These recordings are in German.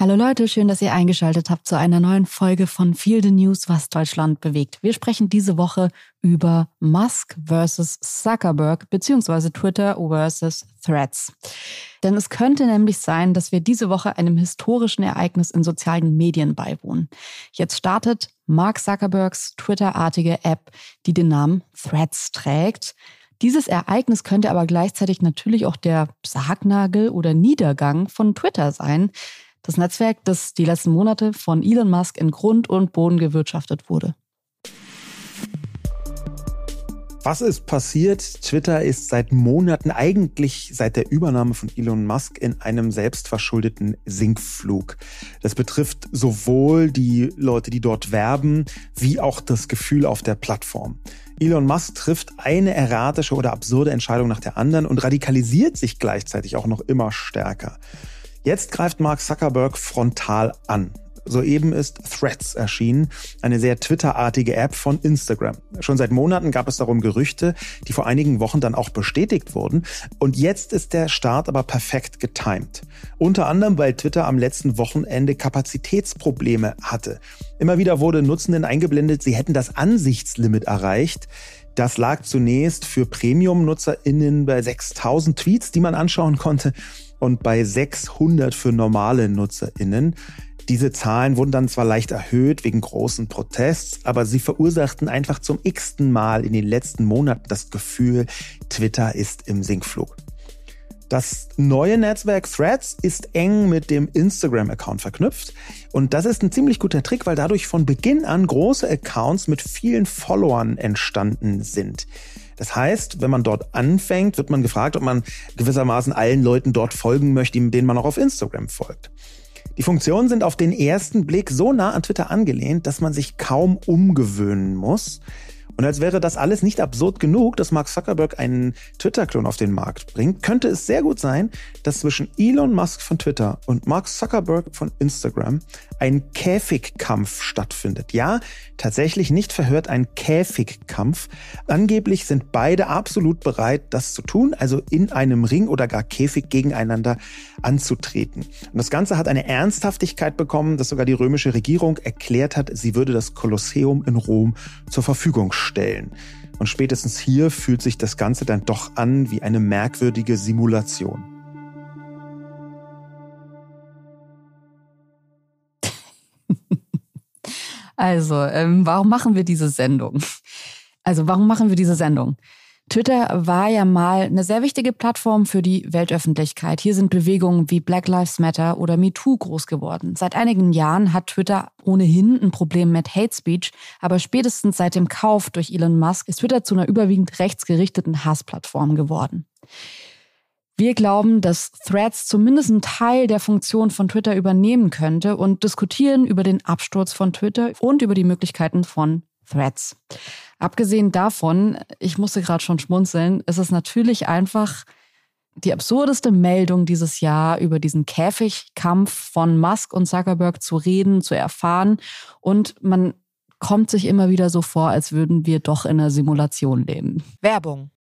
Hallo Leute, schön, dass ihr eingeschaltet habt zu einer neuen Folge von Feel the News, was Deutschland bewegt. Wir sprechen diese Woche über Musk versus Zuckerberg beziehungsweise Twitter versus Threads. Denn es könnte nämlich sein, dass wir diese Woche einem historischen Ereignis in sozialen Medien beiwohnen. Jetzt startet Mark Zuckerbergs Twitter-artige App, die den Namen Threads trägt. Dieses Ereignis könnte aber gleichzeitig natürlich auch der Sargnagel oder Niedergang von Twitter sein. Das Netzwerk, das die letzten Monate von Elon Musk in Grund und Boden gewirtschaftet wurde. Was ist passiert? Twitter ist seit Monaten, eigentlich seit der Übernahme von Elon Musk, in einem selbstverschuldeten Sinkflug. Das betrifft sowohl die Leute, die dort werben, wie auch das Gefühl auf der Plattform. Elon Musk trifft eine erratische oder absurde Entscheidung nach der anderen und radikalisiert sich gleichzeitig auch noch immer stärker. Jetzt greift Mark Zuckerberg frontal an. Soeben ist Threads erschienen, eine sehr Twitter-artige App von Instagram. Schon seit Monaten gab es darum Gerüchte, die vor einigen Wochen dann auch bestätigt wurden. Und jetzt ist der Start aber perfekt getimt. Unter anderem, weil Twitter am letzten Wochenende Kapazitätsprobleme hatte. Immer wieder wurde Nutzenden eingeblendet, sie hätten das Ansichtslimit erreicht. Das lag zunächst für Premium-NutzerInnen bei 6000 Tweets, die man anschauen konnte und bei 600 für normale NutzerInnen. Diese Zahlen wurden dann zwar leicht erhöht wegen großen Protests, aber sie verursachten einfach zum x-ten Mal in den letzten Monaten das Gefühl, Twitter ist im Sinkflug. Das neue Netzwerk Threads ist eng mit dem Instagram-Account verknüpft. Und das ist ein ziemlich guter Trick, weil dadurch von Beginn an große Accounts mit vielen Followern entstanden sind. Das heißt, wenn man dort anfängt, wird man gefragt, ob man gewissermaßen allen Leuten dort folgen möchte, denen man auch auf Instagram folgt. Die Funktionen sind auf den ersten Blick so nah an Twitter angelehnt, dass man sich kaum umgewöhnen muss. Und als wäre das alles nicht absurd genug, dass Mark Zuckerberg einen Twitter-Klon auf den Markt bringt, könnte es sehr gut sein, dass zwischen Elon Musk von Twitter und Mark Zuckerberg von Instagram ein Käfigkampf stattfindet. Ja, tatsächlich nicht verhört ein Käfigkampf. Angeblich sind beide absolut bereit, das zu tun, also in einem Ring oder gar Käfig gegeneinander anzutreten. Und das Ganze hat eine Ernsthaftigkeit bekommen, dass sogar die römische Regierung erklärt hat, sie würde das Kolosseum in Rom zur Verfügung stellen. Und spätestens hier fühlt sich das Ganze dann doch an wie eine merkwürdige Simulation. Also, ähm, warum machen wir diese Sendung? Also, warum machen wir diese Sendung? Twitter war ja mal eine sehr wichtige Plattform für die Weltöffentlichkeit. Hier sind Bewegungen wie Black Lives Matter oder MeToo groß geworden. Seit einigen Jahren hat Twitter ohnehin ein Problem mit Hate Speech, aber spätestens seit dem Kauf durch Elon Musk ist Twitter zu einer überwiegend rechtsgerichteten Hassplattform geworden. Wir glauben, dass Threads zumindest einen Teil der Funktion von Twitter übernehmen könnte und diskutieren über den Absturz von Twitter und über die Möglichkeiten von Threads. Abgesehen davon, ich musste gerade schon schmunzeln, ist es natürlich einfach die absurdeste Meldung dieses Jahr über diesen Käfigkampf von Musk und Zuckerberg zu reden, zu erfahren. Und man kommt sich immer wieder so vor, als würden wir doch in einer Simulation leben. Werbung.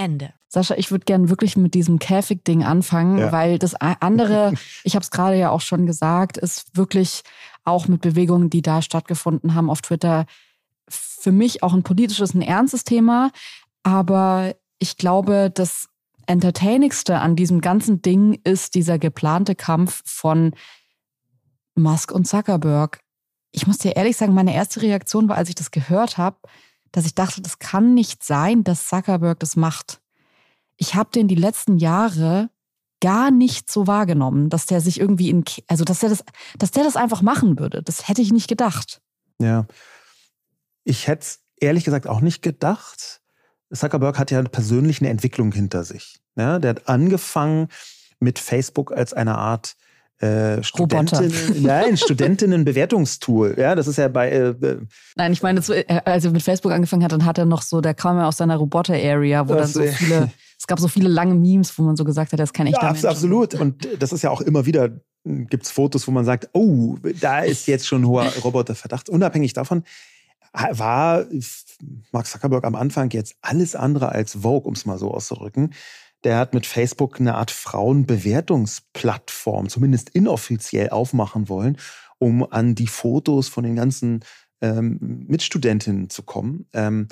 Ende. Sascha, ich würde gerne wirklich mit diesem Käfig-Ding anfangen, ja. weil das andere, ich habe es gerade ja auch schon gesagt, ist wirklich auch mit Bewegungen, die da stattgefunden haben auf Twitter, für mich auch ein politisches, ein ernstes Thema. Aber ich glaube, das Entertainigste an diesem ganzen Ding ist dieser geplante Kampf von Musk und Zuckerberg. Ich muss dir ehrlich sagen, meine erste Reaktion war, als ich das gehört habe, dass ich dachte, das kann nicht sein, dass Zuckerberg das macht. Ich habe den die letzten Jahre gar nicht so wahrgenommen, dass der sich irgendwie in, also dass der das, dass der das einfach machen würde. Das hätte ich nicht gedacht. Ja. Ich hätte es ehrlich gesagt auch nicht gedacht. Zuckerberg hat ja persönlich eine Entwicklung hinter sich. Ja, der hat angefangen mit Facebook als eine Art äh, Studentinnen, nein, Studentinnen-Bewertungstool. Ja, das ist ja bei. Äh, äh nein, ich meine, äh, als er mit Facebook angefangen hat, dann hat er noch so, der kam ja aus seiner Roboter-Area, wo das, dann so viele, es gab so viele lange Memes, wo man so gesagt hat, das ist kein echter ja, Mensch. Absolut. Und das ist ja auch immer wieder, gibt es Fotos, wo man sagt, oh, da ist jetzt schon hoher Roboterverdacht. Unabhängig davon war Mark Zuckerberg am Anfang jetzt alles andere als Vogue, um es mal so auszudrücken der hat mit Facebook eine Art Frauenbewertungsplattform, zumindest inoffiziell aufmachen wollen, um an die Fotos von den ganzen ähm, Mitstudentinnen zu kommen. Ähm,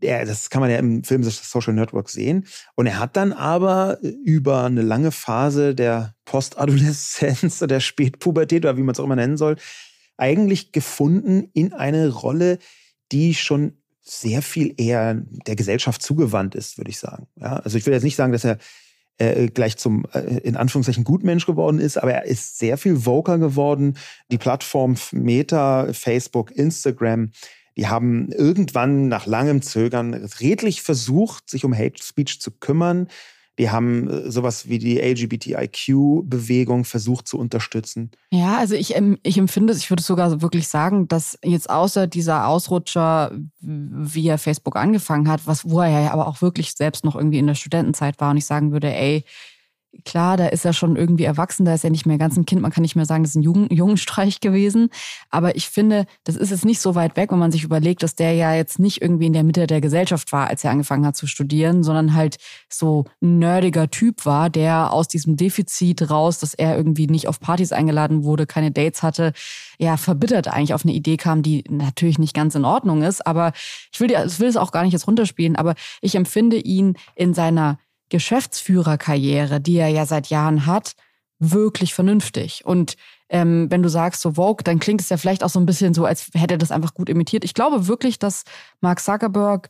er, das kann man ja im Film Social Network sehen. Und er hat dann aber über eine lange Phase der Postadoleszenz oder der Spätpubertät oder wie man es auch immer nennen soll, eigentlich gefunden in eine Rolle, die schon sehr viel eher der Gesellschaft zugewandt ist, würde ich sagen. Ja, also ich will jetzt nicht sagen, dass er äh, gleich zum äh, in Anführungszeichen Gutmensch geworden ist, aber er ist sehr viel voker geworden. Die Plattform Meta, Facebook, Instagram, die haben irgendwann nach langem Zögern redlich versucht, sich um Hate Speech zu kümmern. Die haben äh, sowas wie die LGBTIQ-Bewegung versucht zu unterstützen. Ja, also ich, ich empfinde es, ich würde sogar wirklich sagen, dass jetzt außer dieser Ausrutscher, wie er Facebook angefangen hat, was, wo er ja aber auch wirklich selbst noch irgendwie in der Studentenzeit war und ich sagen würde, ey, klar, da ist er schon irgendwie erwachsen, da ist er nicht mehr ganz ein Kind, man kann nicht mehr sagen, das ist ein Jungen, Jungenstreich gewesen. Aber ich finde, das ist jetzt nicht so weit weg, wenn man sich überlegt, dass der ja jetzt nicht irgendwie in der Mitte der Gesellschaft war, als er angefangen hat zu studieren, sondern halt so ein nerdiger Typ war, der aus diesem Defizit raus, dass er irgendwie nicht auf Partys eingeladen wurde, keine Dates hatte, ja, verbittert eigentlich auf eine Idee kam, die natürlich nicht ganz in Ordnung ist. Aber ich will, ich will es auch gar nicht jetzt runterspielen, aber ich empfinde ihn in seiner Geschäftsführerkarriere, die er ja seit Jahren hat, wirklich vernünftig. Und ähm, wenn du sagst so Vogue, dann klingt es ja vielleicht auch so ein bisschen so, als hätte er das einfach gut imitiert. Ich glaube wirklich, dass Mark Zuckerberg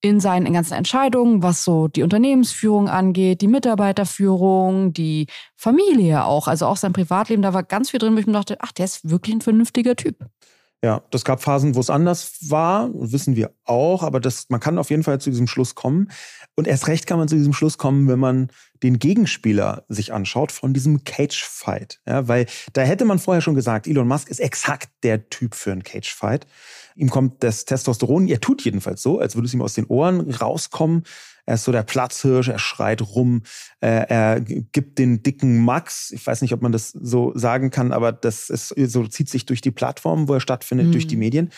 in seinen ganzen Entscheidungen, was so die Unternehmensführung angeht, die Mitarbeiterführung, die Familie auch, also auch sein Privatleben, da war ganz viel drin, wo ich mir dachte, ach, der ist wirklich ein vernünftiger Typ. Ja, das gab Phasen, wo es anders war, wissen wir auch, aber das, man kann auf jeden Fall zu diesem Schluss kommen. Und erst recht kann man zu diesem Schluss kommen, wenn man den Gegenspieler sich anschaut von diesem Cage-Fight. Ja, weil da hätte man vorher schon gesagt, Elon Musk ist exakt der Typ für einen Cage-Fight. Ihm kommt das Testosteron, er tut jedenfalls so, als würde es ihm aus den Ohren rauskommen. Er ist so der Platzhirsch, er schreit rum, äh, er gibt den dicken Max. Ich weiß nicht, ob man das so sagen kann, aber das ist so zieht sich durch die Plattform, wo er stattfindet, mhm. durch die Medien.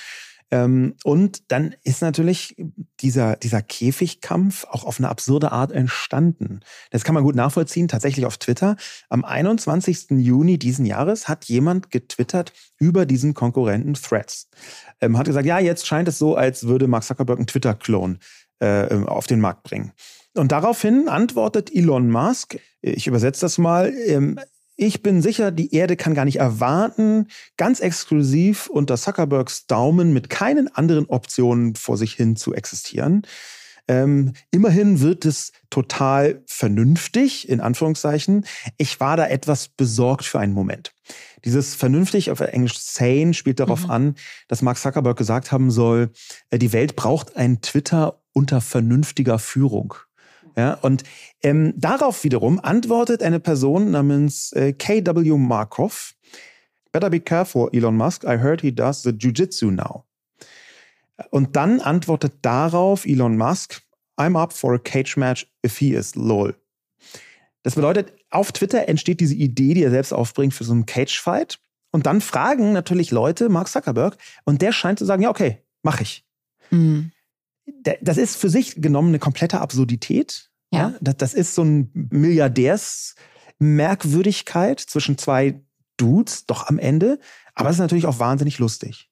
Ähm, und dann ist natürlich dieser, dieser Käfigkampf auch auf eine absurde Art entstanden. Das kann man gut nachvollziehen, tatsächlich auf Twitter. Am 21. Juni diesen Jahres hat jemand getwittert über diesen Konkurrenten Threads. Ähm, hat gesagt, ja, jetzt scheint es so, als würde Mark Zuckerberg einen Twitter-Klon äh, auf den Markt bringen. Und daraufhin antwortet Elon Musk, ich übersetze das mal, ähm, ich bin sicher, die Erde kann gar nicht erwarten, ganz exklusiv unter Zuckerbergs Daumen mit keinen anderen Optionen vor sich hin zu existieren. Ähm, immerhin wird es total vernünftig, in Anführungszeichen. Ich war da etwas besorgt für einen Moment. Dieses vernünftig auf Englisch sane spielt darauf mhm. an, dass Mark Zuckerberg gesagt haben soll, äh, die Welt braucht ein Twitter unter vernünftiger Führung. Ja, und ähm, darauf wiederum antwortet eine Person namens äh, KW Markov. Better be careful, Elon Musk. I heard he does the Jiu-Jitsu now. Und dann antwortet darauf Elon Musk, I'm up for a cage match if he is lol. Das bedeutet, auf Twitter entsteht diese Idee, die er selbst aufbringt für so einen Cage-Fight. Und dann fragen natürlich Leute Mark Zuckerberg und der scheint zu sagen, ja, okay, mach ich. Mhm. Das ist für sich genommen eine komplette Absurdität. Ja. ja das, ist so ein Milliardärsmerkwürdigkeit zwischen zwei Dudes, doch am Ende. Aber es ist natürlich auch wahnsinnig lustig.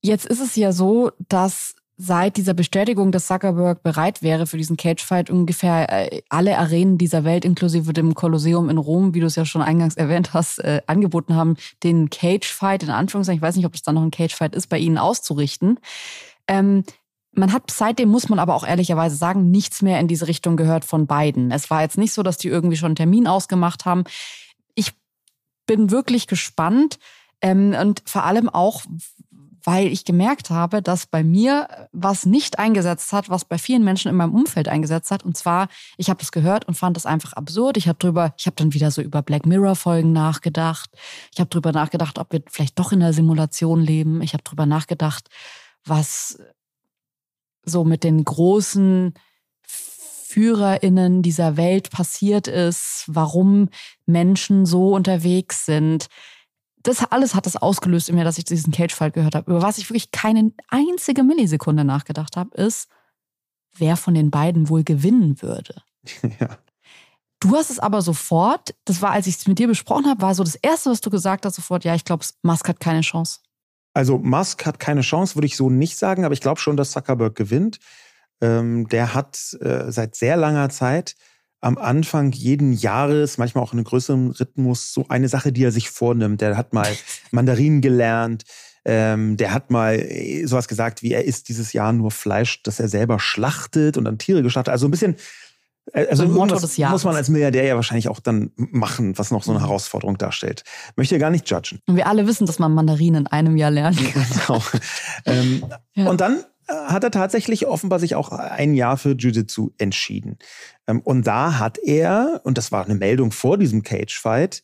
Jetzt ist es ja so, dass seit dieser Bestätigung, dass Zuckerberg bereit wäre für diesen Cagefight, ungefähr äh, alle Arenen dieser Welt, inklusive dem Kolosseum in Rom, wie du es ja schon eingangs erwähnt hast, äh, angeboten haben, den Cagefight in Anführungszeichen, ich weiß nicht, ob das dann noch ein Cagefight ist, bei ihnen auszurichten. Ähm, man hat seitdem, muss man aber auch ehrlicherweise sagen, nichts mehr in diese Richtung gehört von beiden. Es war jetzt nicht so, dass die irgendwie schon einen Termin ausgemacht haben. Ich bin wirklich gespannt ähm, und vor allem auch, weil ich gemerkt habe, dass bei mir was nicht eingesetzt hat, was bei vielen Menschen in meinem Umfeld eingesetzt hat. Und zwar, ich habe das gehört und fand das einfach absurd. Ich habe drüber, ich habe dann wieder so über Black Mirror Folgen nachgedacht. Ich habe drüber nachgedacht, ob wir vielleicht doch in der Simulation leben. Ich habe drüber nachgedacht, was so mit den großen FührerInnen dieser Welt passiert ist, warum Menschen so unterwegs sind. Das alles hat das ausgelöst in mir, dass ich diesen Cage-Fall gehört habe. Über was ich wirklich keine einzige Millisekunde nachgedacht habe, ist, wer von den beiden wohl gewinnen würde. Ja. Du hast es aber sofort, das war, als ich es mit dir besprochen habe, war so das Erste, was du gesagt hast, sofort, ja, ich glaube, Musk hat keine Chance. Also Musk hat keine Chance, würde ich so nicht sagen, aber ich glaube schon, dass Zuckerberg gewinnt. Ähm, der hat äh, seit sehr langer Zeit am Anfang jeden Jahres, manchmal auch in einem größeren Rhythmus, so eine Sache, die er sich vornimmt. Der hat mal Mandarinen gelernt. Ähm, der hat mal äh, sowas gesagt, wie er isst dieses Jahr nur Fleisch, das er selber schlachtet und dann Tiere geschlachtet. Also ein bisschen also so Motto des Jahres. muss man als Milliardär ja wahrscheinlich auch dann machen, was noch so eine. Herausforderung darstellt. Möchte ja gar nicht judgen. Und wir alle wissen, dass man Mandarinen in einem Jahr lernen kann. Genau. ähm, ja. Und dann äh, hat er tatsächlich offenbar sich auch ein Jahr für Jiu-Jitsu entschieden. Ähm, und da hat er, und das war eine Meldung vor diesem Cage-Fight,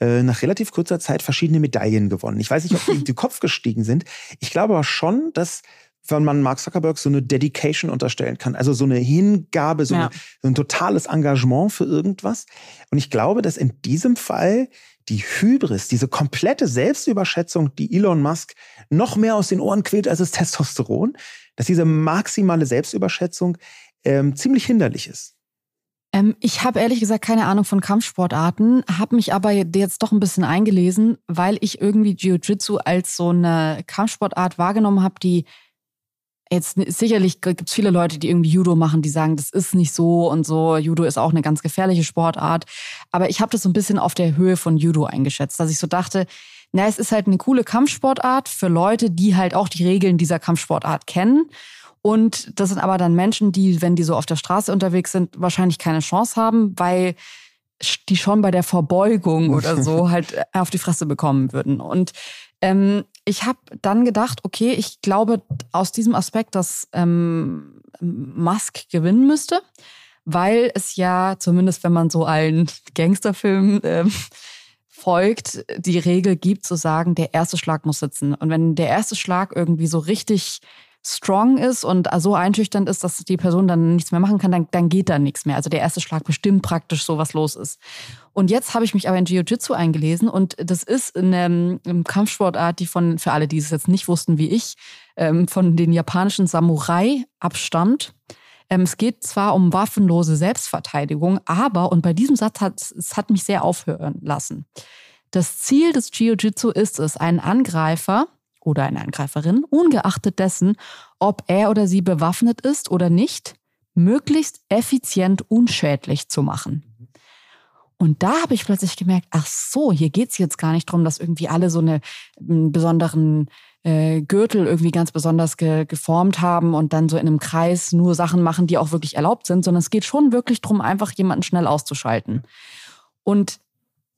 äh, nach relativ kurzer Zeit verschiedene Medaillen gewonnen. Ich weiß nicht, ob die in den Kopf gestiegen sind. Ich glaube aber schon, dass wenn man Mark Zuckerberg so eine Dedication unterstellen kann, also so eine Hingabe, so, ja. eine, so, ein totales Engagement für irgendwas. Und ich glaube, dass in diesem Fall die Hybris, diese komplette Selbstüberschätzung, die Elon Musk noch mehr aus den Ohren quält als das Testosteron, dass diese maximale Selbstüberschätzung ähm, ziemlich hinderlich ist. Ähm, ich habe ehrlich gesagt keine Ahnung von Kampfsportarten, habe mich aber jetzt doch ein bisschen eingelesen, weil ich irgendwie Jiu-Jitsu als so eine Kampfsportart wahrgenommen habe, die Jetzt sicherlich gibt es viele Leute, die irgendwie Judo machen, die sagen, das ist nicht so und so. Judo ist auch eine ganz gefährliche Sportart. Aber ich habe das so ein bisschen auf der Höhe von Judo eingeschätzt, dass ich so dachte, na, es ist halt eine coole Kampfsportart für Leute, die halt auch die Regeln dieser Kampfsportart kennen. Und das sind aber dann Menschen, die, wenn die so auf der Straße unterwegs sind, wahrscheinlich keine Chance haben, weil die schon bei der Verbeugung oder so halt auf die Fresse bekommen würden. Und ähm, ich habe dann gedacht, okay, ich glaube aus diesem Aspekt, dass ähm, Musk gewinnen müsste, weil es ja, zumindest wenn man so allen Gangsterfilmen ähm, folgt, die Regel gibt zu sagen, der erste Schlag muss sitzen. Und wenn der erste Schlag irgendwie so richtig strong ist und so einschüchternd ist, dass die Person dann nichts mehr machen kann, dann, dann geht da nichts mehr. Also der erste Schlag bestimmt praktisch so, was los ist. Und jetzt habe ich mich aber in Jiu-Jitsu eingelesen und das ist eine, eine Kampfsportart, die von, für alle, die es jetzt nicht wussten wie ich, ähm, von den japanischen Samurai abstammt. Ähm, es geht zwar um waffenlose Selbstverteidigung, aber, und bei diesem Satz hat es hat mich sehr aufhören lassen. Das Ziel des Jiu-Jitsu ist es, einen Angreifer oder eine Angreiferin, ungeachtet dessen, ob er oder sie bewaffnet ist oder nicht, möglichst effizient unschädlich zu machen. Und da habe ich plötzlich gemerkt, ach so, hier geht es jetzt gar nicht darum, dass irgendwie alle so eine, einen besonderen äh, Gürtel irgendwie ganz besonders ge geformt haben und dann so in einem Kreis nur Sachen machen, die auch wirklich erlaubt sind, sondern es geht schon wirklich darum, einfach jemanden schnell auszuschalten. Und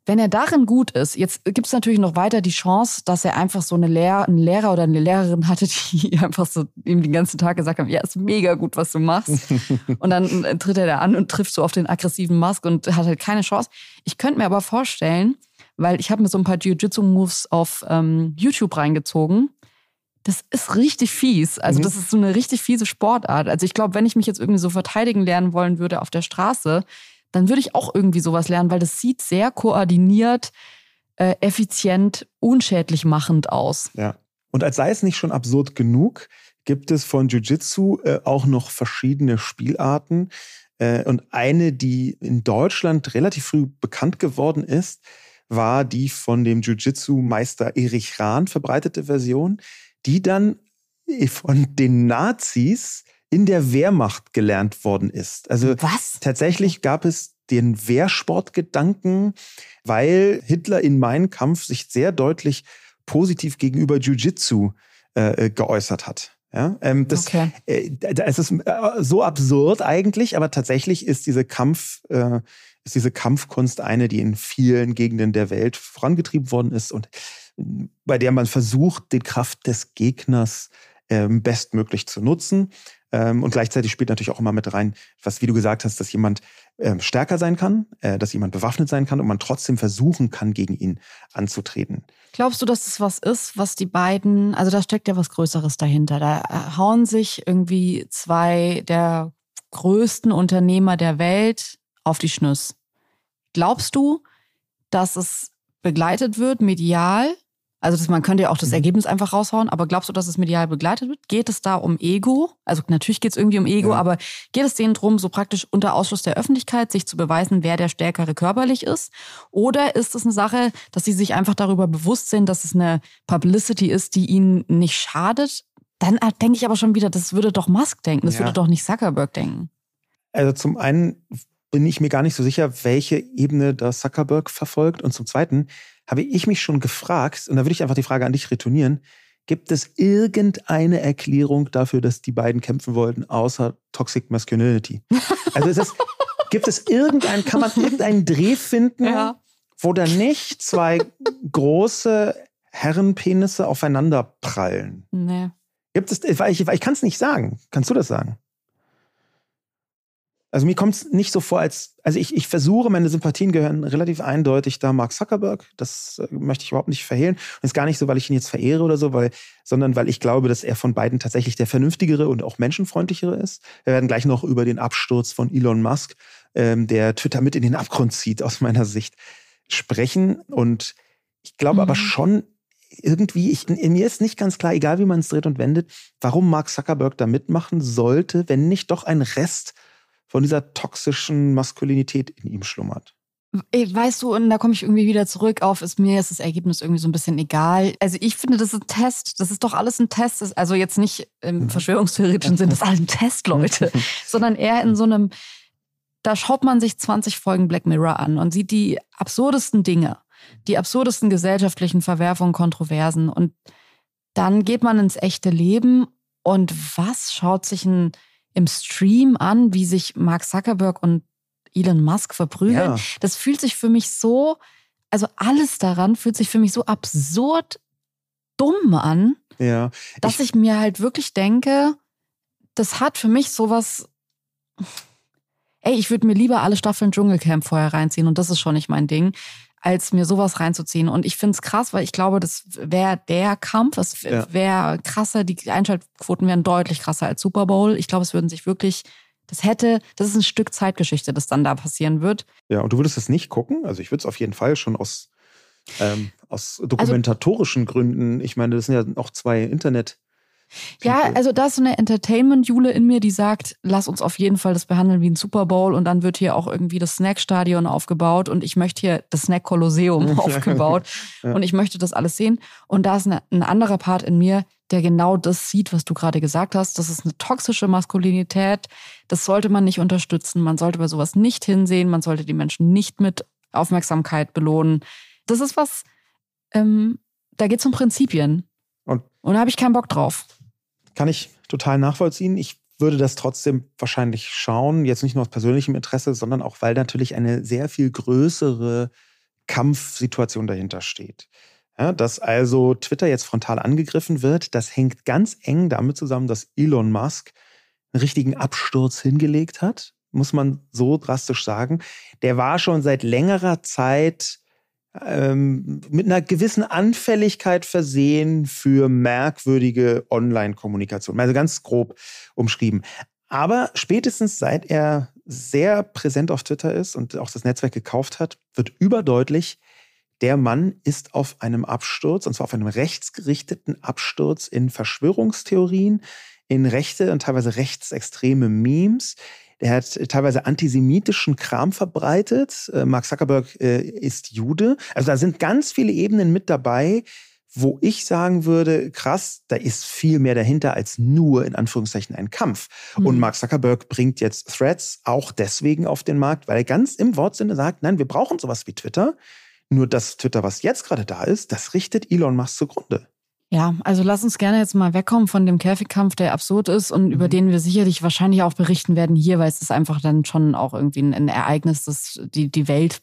wenn er darin gut ist, jetzt gibt es natürlich noch weiter die Chance, dass er einfach so eine Lehr einen Lehrer oder eine Lehrerin hatte, die einfach so ihm den ganzen Tag gesagt haben, ja, ist mega gut, was du machst. und dann äh, tritt er da an und trifft so auf den aggressiven Mask und hat halt keine Chance. Ich könnte mir aber vorstellen, weil ich habe mir so ein paar Jiu-Jitsu-Moves auf ähm, YouTube reingezogen. Das ist richtig fies. Also mhm. das ist so eine richtig fiese Sportart. Also ich glaube, wenn ich mich jetzt irgendwie so verteidigen lernen wollen würde auf der Straße, dann würde ich auch irgendwie sowas lernen, weil das sieht sehr koordiniert, äh, effizient, unschädlich machend aus. Ja. Und als sei es nicht schon absurd genug, gibt es von Jiu-Jitsu äh, auch noch verschiedene Spielarten. Äh, und eine, die in Deutschland relativ früh bekannt geworden ist, war die von dem Jiu-Jitsu-Meister Erich Rahn verbreitete Version, die dann von den Nazis in der Wehrmacht gelernt worden ist. Also Was? tatsächlich gab es den Wehrsportgedanken, weil Hitler in Mein Kampf sich sehr deutlich positiv gegenüber Jiu-Jitsu äh, geäußert hat. Ja, ähm, das, okay. äh, es ist äh, so absurd eigentlich, aber tatsächlich ist diese Kampf, äh, ist diese Kampfkunst eine, die in vielen Gegenden der Welt vorangetrieben worden ist und bei der man versucht, die Kraft des Gegners ähm, bestmöglich zu nutzen. Ähm, und gleichzeitig spielt natürlich auch immer mit rein, was, wie du gesagt hast, dass jemand ähm, stärker sein kann, äh, dass jemand bewaffnet sein kann und man trotzdem versuchen kann, gegen ihn anzutreten. Glaubst du, dass das was ist, was die beiden, also da steckt ja was Größeres dahinter. Da äh, hauen sich irgendwie zwei der größten Unternehmer der Welt auf die Schnüss. Glaubst du, dass es begleitet wird medial also das, man könnte ja auch das mhm. Ergebnis einfach raushauen, aber glaubst du, dass es medial begleitet wird? Geht es da um Ego? Also natürlich geht es irgendwie um Ego, ja. aber geht es denen drum, so praktisch unter Ausschluss der Öffentlichkeit sich zu beweisen, wer der Stärkere körperlich ist? Oder ist es eine Sache, dass sie sich einfach darüber bewusst sind, dass es eine Publicity ist, die ihnen nicht schadet? Dann äh, denke ich aber schon wieder, das würde doch Musk denken, das ja. würde doch nicht Zuckerberg denken. Also zum einen bin ich mir gar nicht so sicher, welche Ebene da Zuckerberg verfolgt und zum zweiten habe ich mich schon gefragt, und da würde ich einfach die Frage an dich retournieren, gibt es irgendeine Erklärung dafür, dass die beiden kämpfen wollten, außer Toxic Masculinity? Also ist das, gibt es irgendeinen, kann man irgendeinen Dreh finden, ja. wo da nicht zwei große Herrenpenisse aufeinander prallen? Nee. Gibt es, ich, ich, ich kann es nicht sagen. Kannst du das sagen? Also mir kommt es nicht so vor, als, also ich, ich versuche, meine Sympathien gehören relativ eindeutig da Mark Zuckerberg. Das äh, möchte ich überhaupt nicht verhehlen. Und ist gar nicht so, weil ich ihn jetzt verehre oder so, weil, sondern weil ich glaube, dass er von beiden tatsächlich der vernünftigere und auch menschenfreundlichere ist. Wir werden gleich noch über den Absturz von Elon Musk, ähm, der Twitter mit in den Abgrund zieht, aus meiner Sicht, sprechen. Und ich glaube mhm. aber schon, irgendwie, ich, mir ist nicht ganz klar, egal wie man es dreht und wendet, warum Mark Zuckerberg da mitmachen sollte, wenn nicht doch ein Rest von dieser toxischen Maskulinität in ihm schlummert. Weißt du, und da komme ich irgendwie wieder zurück auf, ist mir ist das Ergebnis irgendwie so ein bisschen egal. Also ich finde, das ist ein Test. Das ist doch alles ein Test. Also jetzt nicht im mhm. verschwörungstheoretischen Sinn, das ist alles ein Test, Leute. sondern eher in so einem, da schaut man sich 20 Folgen Black Mirror an und sieht die absurdesten Dinge, die absurdesten gesellschaftlichen Verwerfungen, Kontroversen. Und dann geht man ins echte Leben und was schaut sich ein im Stream an, wie sich Mark Zuckerberg und Elon Musk verprügeln. Ja. Das fühlt sich für mich so, also alles daran fühlt sich für mich so absurd dumm an, ja. dass ich, ich mir halt wirklich denke, das hat für mich sowas. Ey, ich würde mir lieber alle Staffeln Dschungelcamp vorher reinziehen und das ist schon nicht mein Ding. Als mir sowas reinzuziehen. Und ich finde es krass, weil ich glaube, das wäre der Kampf, es wäre krasser, die Einschaltquoten wären deutlich krasser als Super Bowl. Ich glaube, es würden sich wirklich, das hätte, das ist ein Stück Zeitgeschichte, das dann da passieren wird. Ja, und du würdest es nicht gucken? Also ich würde es auf jeden Fall schon aus, ähm, aus dokumentatorischen also, Gründen, ich meine, das sind ja auch zwei Internet- ja, also da ist so eine Entertainment-Jule in mir, die sagt, lass uns auf jeden Fall das behandeln wie ein Super Bowl und dann wird hier auch irgendwie das Snackstadion aufgebaut und ich möchte hier das Snack-Kolosseum aufgebaut ja. und ich möchte das alles sehen. Und da ist eine, ein anderer Part in mir, der genau das sieht, was du gerade gesagt hast. Das ist eine toxische Maskulinität. Das sollte man nicht unterstützen. Man sollte bei sowas nicht hinsehen. Man sollte die Menschen nicht mit Aufmerksamkeit belohnen. Das ist was, ähm, da geht es um Prinzipien. Und, und da habe ich keinen Bock drauf. Kann ich total nachvollziehen. Ich würde das trotzdem wahrscheinlich schauen, jetzt nicht nur aus persönlichem Interesse, sondern auch, weil natürlich eine sehr viel größere Kampfsituation dahinter steht. Ja, dass also Twitter jetzt frontal angegriffen wird, das hängt ganz eng damit zusammen, dass Elon Musk einen richtigen Absturz hingelegt hat, muss man so drastisch sagen. Der war schon seit längerer Zeit ähm, mit einer gewissen Anfälligkeit versehen für merkwürdige Online-Kommunikation. Also ganz grob umschrieben. Aber spätestens seit er sehr präsent auf Twitter ist und auch das Netzwerk gekauft hat, wird überdeutlich, der Mann ist auf einem Absturz, und zwar auf einem rechtsgerichteten Absturz in Verschwörungstheorien, in rechte und teilweise rechtsextreme Memes, er hat teilweise antisemitischen Kram verbreitet. Äh, Mark Zuckerberg äh, ist Jude. Also da sind ganz viele Ebenen mit dabei, wo ich sagen würde, krass, da ist viel mehr dahinter als nur in Anführungszeichen ein Kampf. Mhm. Und Mark Zuckerberg bringt jetzt Threads auch deswegen auf den Markt, weil er ganz im Wortsinne sagt, nein, wir brauchen sowas wie Twitter. Nur das Twitter, was jetzt gerade da ist, das richtet Elon Musk zugrunde. Ja, also lass uns gerne jetzt mal wegkommen von dem Käfigkampf, der absurd ist und mhm. über den wir sicherlich wahrscheinlich auch berichten werden hier, weil es ist einfach dann schon auch irgendwie ein, ein Ereignis, das die, die Welt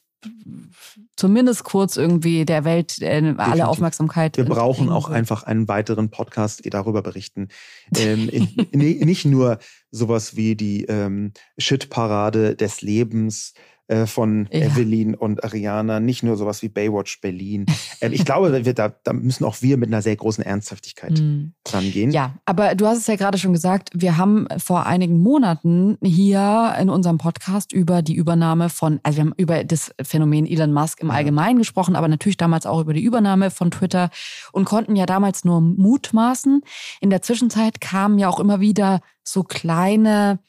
zumindest kurz irgendwie der Welt äh, alle Aufmerksamkeit. Wir brauchen auch einfach einen weiteren Podcast, die darüber berichten. Ähm, nicht nur sowas wie die ähm, Shit-Parade des Lebens, äh, von ja. Evelyn und Ariana, nicht nur sowas wie Baywatch Berlin. Ähm, ich glaube, wir, da, da, müssen auch wir mit einer sehr großen Ernsthaftigkeit mhm. rangehen. Ja, aber du hast es ja gerade schon gesagt, wir haben vor einigen Monaten hier in unserem Podcast über die Übernahme von, also wir haben über das Phänomen Elon Musk im Allgemeinen ja. gesprochen, aber natürlich damals auch über die Übernahme von Twitter und konnten ja damals nur mutmaßen. In der Zwischenzeit kamen ja auch immer wieder so kleine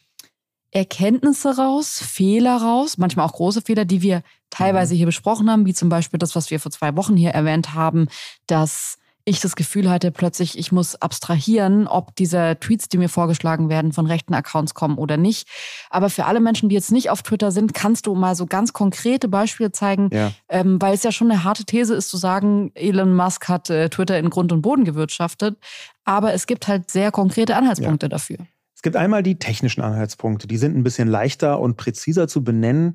Erkenntnisse raus, Fehler raus, manchmal auch große Fehler, die wir teilweise mhm. hier besprochen haben, wie zum Beispiel das, was wir vor zwei Wochen hier erwähnt haben, dass ich das Gefühl hatte, plötzlich, ich muss abstrahieren, ob diese Tweets, die mir vorgeschlagen werden, von rechten Accounts kommen oder nicht. Aber für alle Menschen, die jetzt nicht auf Twitter sind, kannst du mal so ganz konkrete Beispiele zeigen, ja. ähm, weil es ja schon eine harte These ist zu sagen, Elon Musk hat äh, Twitter in Grund und Boden gewirtschaftet. Aber es gibt halt sehr konkrete Anhaltspunkte ja. dafür. Es gibt einmal die technischen Anhaltspunkte, die sind ein bisschen leichter und präziser zu benennen.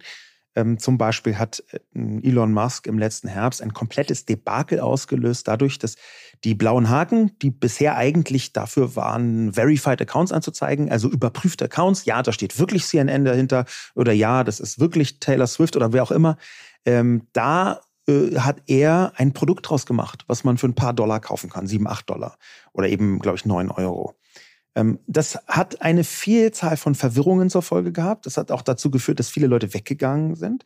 Ähm, zum Beispiel hat äh, Elon Musk im letzten Herbst ein komplettes Debakel ausgelöst, dadurch, dass die blauen Haken, die bisher eigentlich dafür waren, Verified Accounts anzuzeigen, also überprüfte Accounts, ja, da steht wirklich CNN dahinter oder ja, das ist wirklich Taylor Swift oder wer auch immer, ähm, da äh, hat er ein Produkt draus gemacht, was man für ein paar Dollar kaufen kann, sieben, acht Dollar oder eben, glaube ich, neun Euro. Ähm, das hat eine Vielzahl von Verwirrungen zur Folge gehabt. Das hat auch dazu geführt, dass viele Leute weggegangen sind.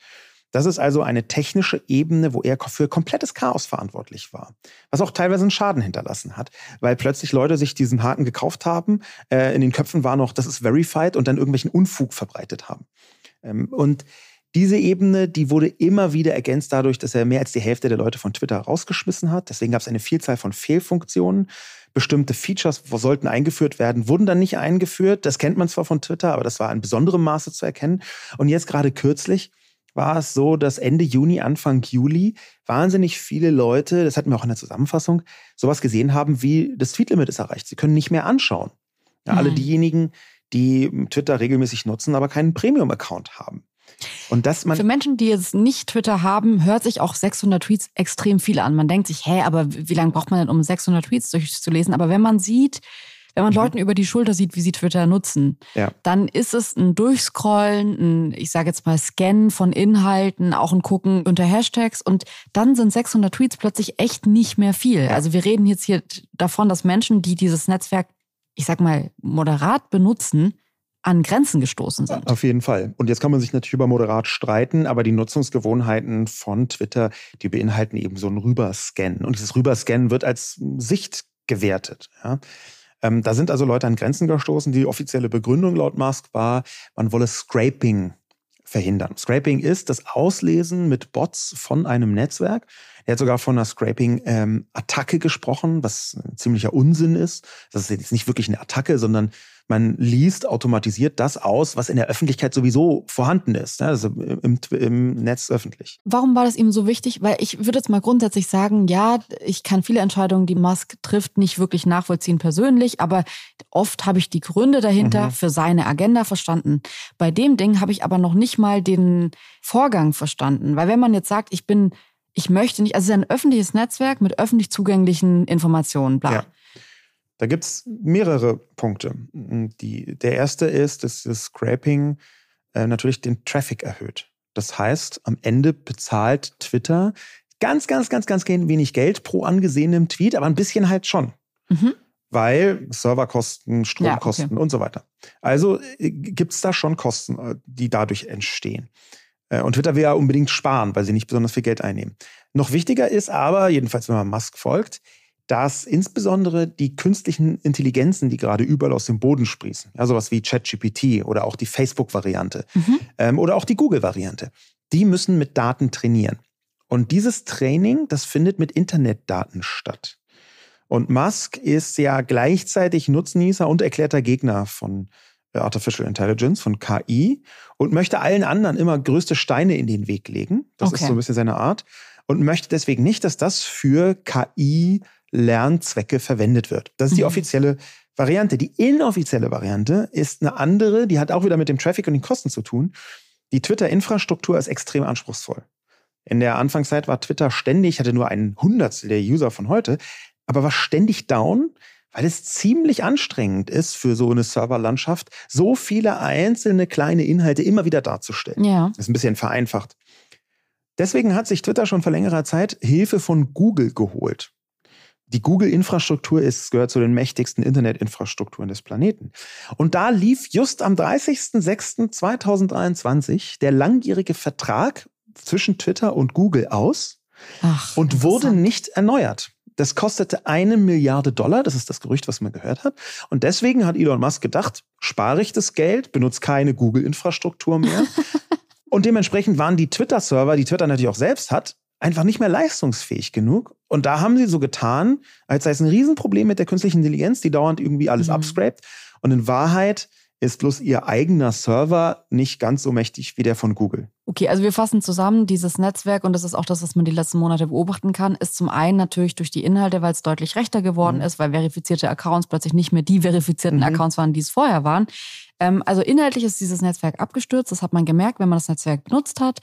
Das ist also eine technische Ebene, wo er für komplettes Chaos verantwortlich war. Was auch teilweise einen Schaden hinterlassen hat, weil plötzlich Leute sich diesen Haken gekauft haben. Äh, in den Köpfen war noch, das ist verified und dann irgendwelchen Unfug verbreitet haben. Ähm, und diese Ebene, die wurde immer wieder ergänzt dadurch, dass er mehr als die Hälfte der Leute von Twitter rausgeschmissen hat. Deswegen gab es eine Vielzahl von Fehlfunktionen bestimmte Features sollten eingeführt werden, wurden dann nicht eingeführt. Das kennt man zwar von Twitter, aber das war in besonderem Maße zu erkennen. Und jetzt gerade kürzlich war es so, dass Ende Juni, Anfang Juli wahnsinnig viele Leute, das hatten wir auch in der Zusammenfassung, sowas gesehen haben wie das Tweetlimit ist erreicht. Sie können nicht mehr anschauen. Ja, alle diejenigen, die Twitter regelmäßig nutzen, aber keinen Premium-Account haben. Und dass man Für Menschen, die jetzt nicht Twitter haben, hört sich auch 600 Tweets extrem viel an. Man denkt sich, hä, aber wie lange braucht man denn, um 600 Tweets durchzulesen? Aber wenn man sieht, Wenn man mhm. Leuten über die Schulter sieht, wie sie Twitter nutzen, ja. dann ist es ein Durchscrollen, ein, ich sage jetzt mal, Scannen von Inhalten, auch ein Gucken unter Hashtags und dann sind 600 Tweets plötzlich echt nicht mehr viel. Ja. Also wir reden jetzt hier davon, dass Menschen, die dieses Netzwerk, ich sag mal, moderat benutzen, an Grenzen gestoßen sind. Auf jeden Fall. Und jetzt kann man sich natürlich über moderat streiten, aber die Nutzungsgewohnheiten von Twitter, die beinhalten eben so ein Rüberscannen. Und dieses Rüberscannen wird als Sicht gewertet. Ja. Ähm, da sind also Leute an Grenzen gestoßen. Die offizielle Begründung laut Musk war, man wolle Scraping verhindern. Scraping ist das Auslesen mit Bots von einem Netzwerk. Er hat sogar von einer Scraping-Attacke ähm, gesprochen, was ziemlicher Unsinn ist. Das ist jetzt nicht wirklich eine Attacke, sondern man liest automatisiert das aus, was in der Öffentlichkeit sowieso vorhanden ist, also im, im, Netz öffentlich. Warum war das ihm so wichtig? Weil ich würde jetzt mal grundsätzlich sagen, ja, ich kann viele Entscheidungen, die Musk trifft, nicht wirklich nachvollziehen persönlich, aber oft habe ich die Gründe dahinter mhm. für seine Agenda verstanden. Bei dem Ding habe ich aber noch nicht mal den Vorgang verstanden, weil wenn man jetzt sagt, ich bin ich möchte nicht, also es ist ein öffentliches Netzwerk mit öffentlich zugänglichen Informationen, bla. Ja. Da gibt es mehrere Punkte. Die, der erste ist, dass das Scraping äh, natürlich den Traffic erhöht. Das heißt, am Ende bezahlt Twitter ganz, ganz, ganz, ganz wenig Geld pro angesehenem Tweet, aber ein bisschen halt schon. Mhm. Weil Serverkosten, Stromkosten ja, okay. und so weiter. Also äh, gibt es da schon Kosten, äh, die dadurch entstehen. Äh, und Twitter will ja unbedingt sparen, weil sie nicht besonders viel Geld einnehmen. Noch wichtiger ist aber, jedenfalls wenn man Musk folgt, dass insbesondere die künstlichen Intelligenzen, die gerade überall aus dem Boden sprießen, ja, sowas wie ChatGPT oder auch die Facebook-Variante mhm. ähm, oder auch die Google-Variante, die müssen mit Daten trainieren. Und dieses Training, das findet mit Internetdaten statt. Und Musk ist ja gleichzeitig Nutznießer und erklärter Gegner von Artificial Intelligence, von KI und möchte allen anderen immer größte Steine in den Weg legen. Das okay. ist so ein bisschen seine Art. Und möchte deswegen nicht, dass das für KI Lernzwecke verwendet wird. Das ist die mhm. offizielle Variante. Die inoffizielle Variante ist eine andere, die hat auch wieder mit dem Traffic und den Kosten zu tun. Die Twitter-Infrastruktur ist extrem anspruchsvoll. In der Anfangszeit war Twitter ständig, hatte nur ein Hundertstel der User von heute, aber war ständig down, weil es ziemlich anstrengend ist für so eine Serverlandschaft, so viele einzelne kleine Inhalte immer wieder darzustellen. Ja. Das ist ein bisschen vereinfacht. Deswegen hat sich Twitter schon vor längerer Zeit Hilfe von Google geholt. Die Google-Infrastruktur ist, gehört zu den mächtigsten Internetinfrastrukturen des Planeten. Und da lief just am 30.06.2023 der langjährige Vertrag zwischen Twitter und Google aus Ach, und wurde nicht erneuert. Das kostete eine Milliarde Dollar. Das ist das Gerücht, was man gehört hat. Und deswegen hat Elon Musk gedacht, spare ich das Geld, benutze keine Google-Infrastruktur mehr. und dementsprechend waren die Twitter-Server, die Twitter natürlich auch selbst hat, einfach nicht mehr leistungsfähig genug. Und da haben sie so getan, als sei es ein Riesenproblem mit der künstlichen Intelligenz, die dauernd irgendwie alles mhm. abscrapt. Und in Wahrheit ist bloß ihr eigener Server nicht ganz so mächtig wie der von Google. Okay, also wir fassen zusammen, dieses Netzwerk, und das ist auch das, was man die letzten Monate beobachten kann, ist zum einen natürlich durch die Inhalte, weil es deutlich rechter geworden mhm. ist, weil verifizierte Accounts plötzlich nicht mehr die verifizierten mhm. Accounts waren, die es vorher waren. Ähm, also inhaltlich ist dieses Netzwerk abgestürzt, das hat man gemerkt, wenn man das Netzwerk benutzt hat.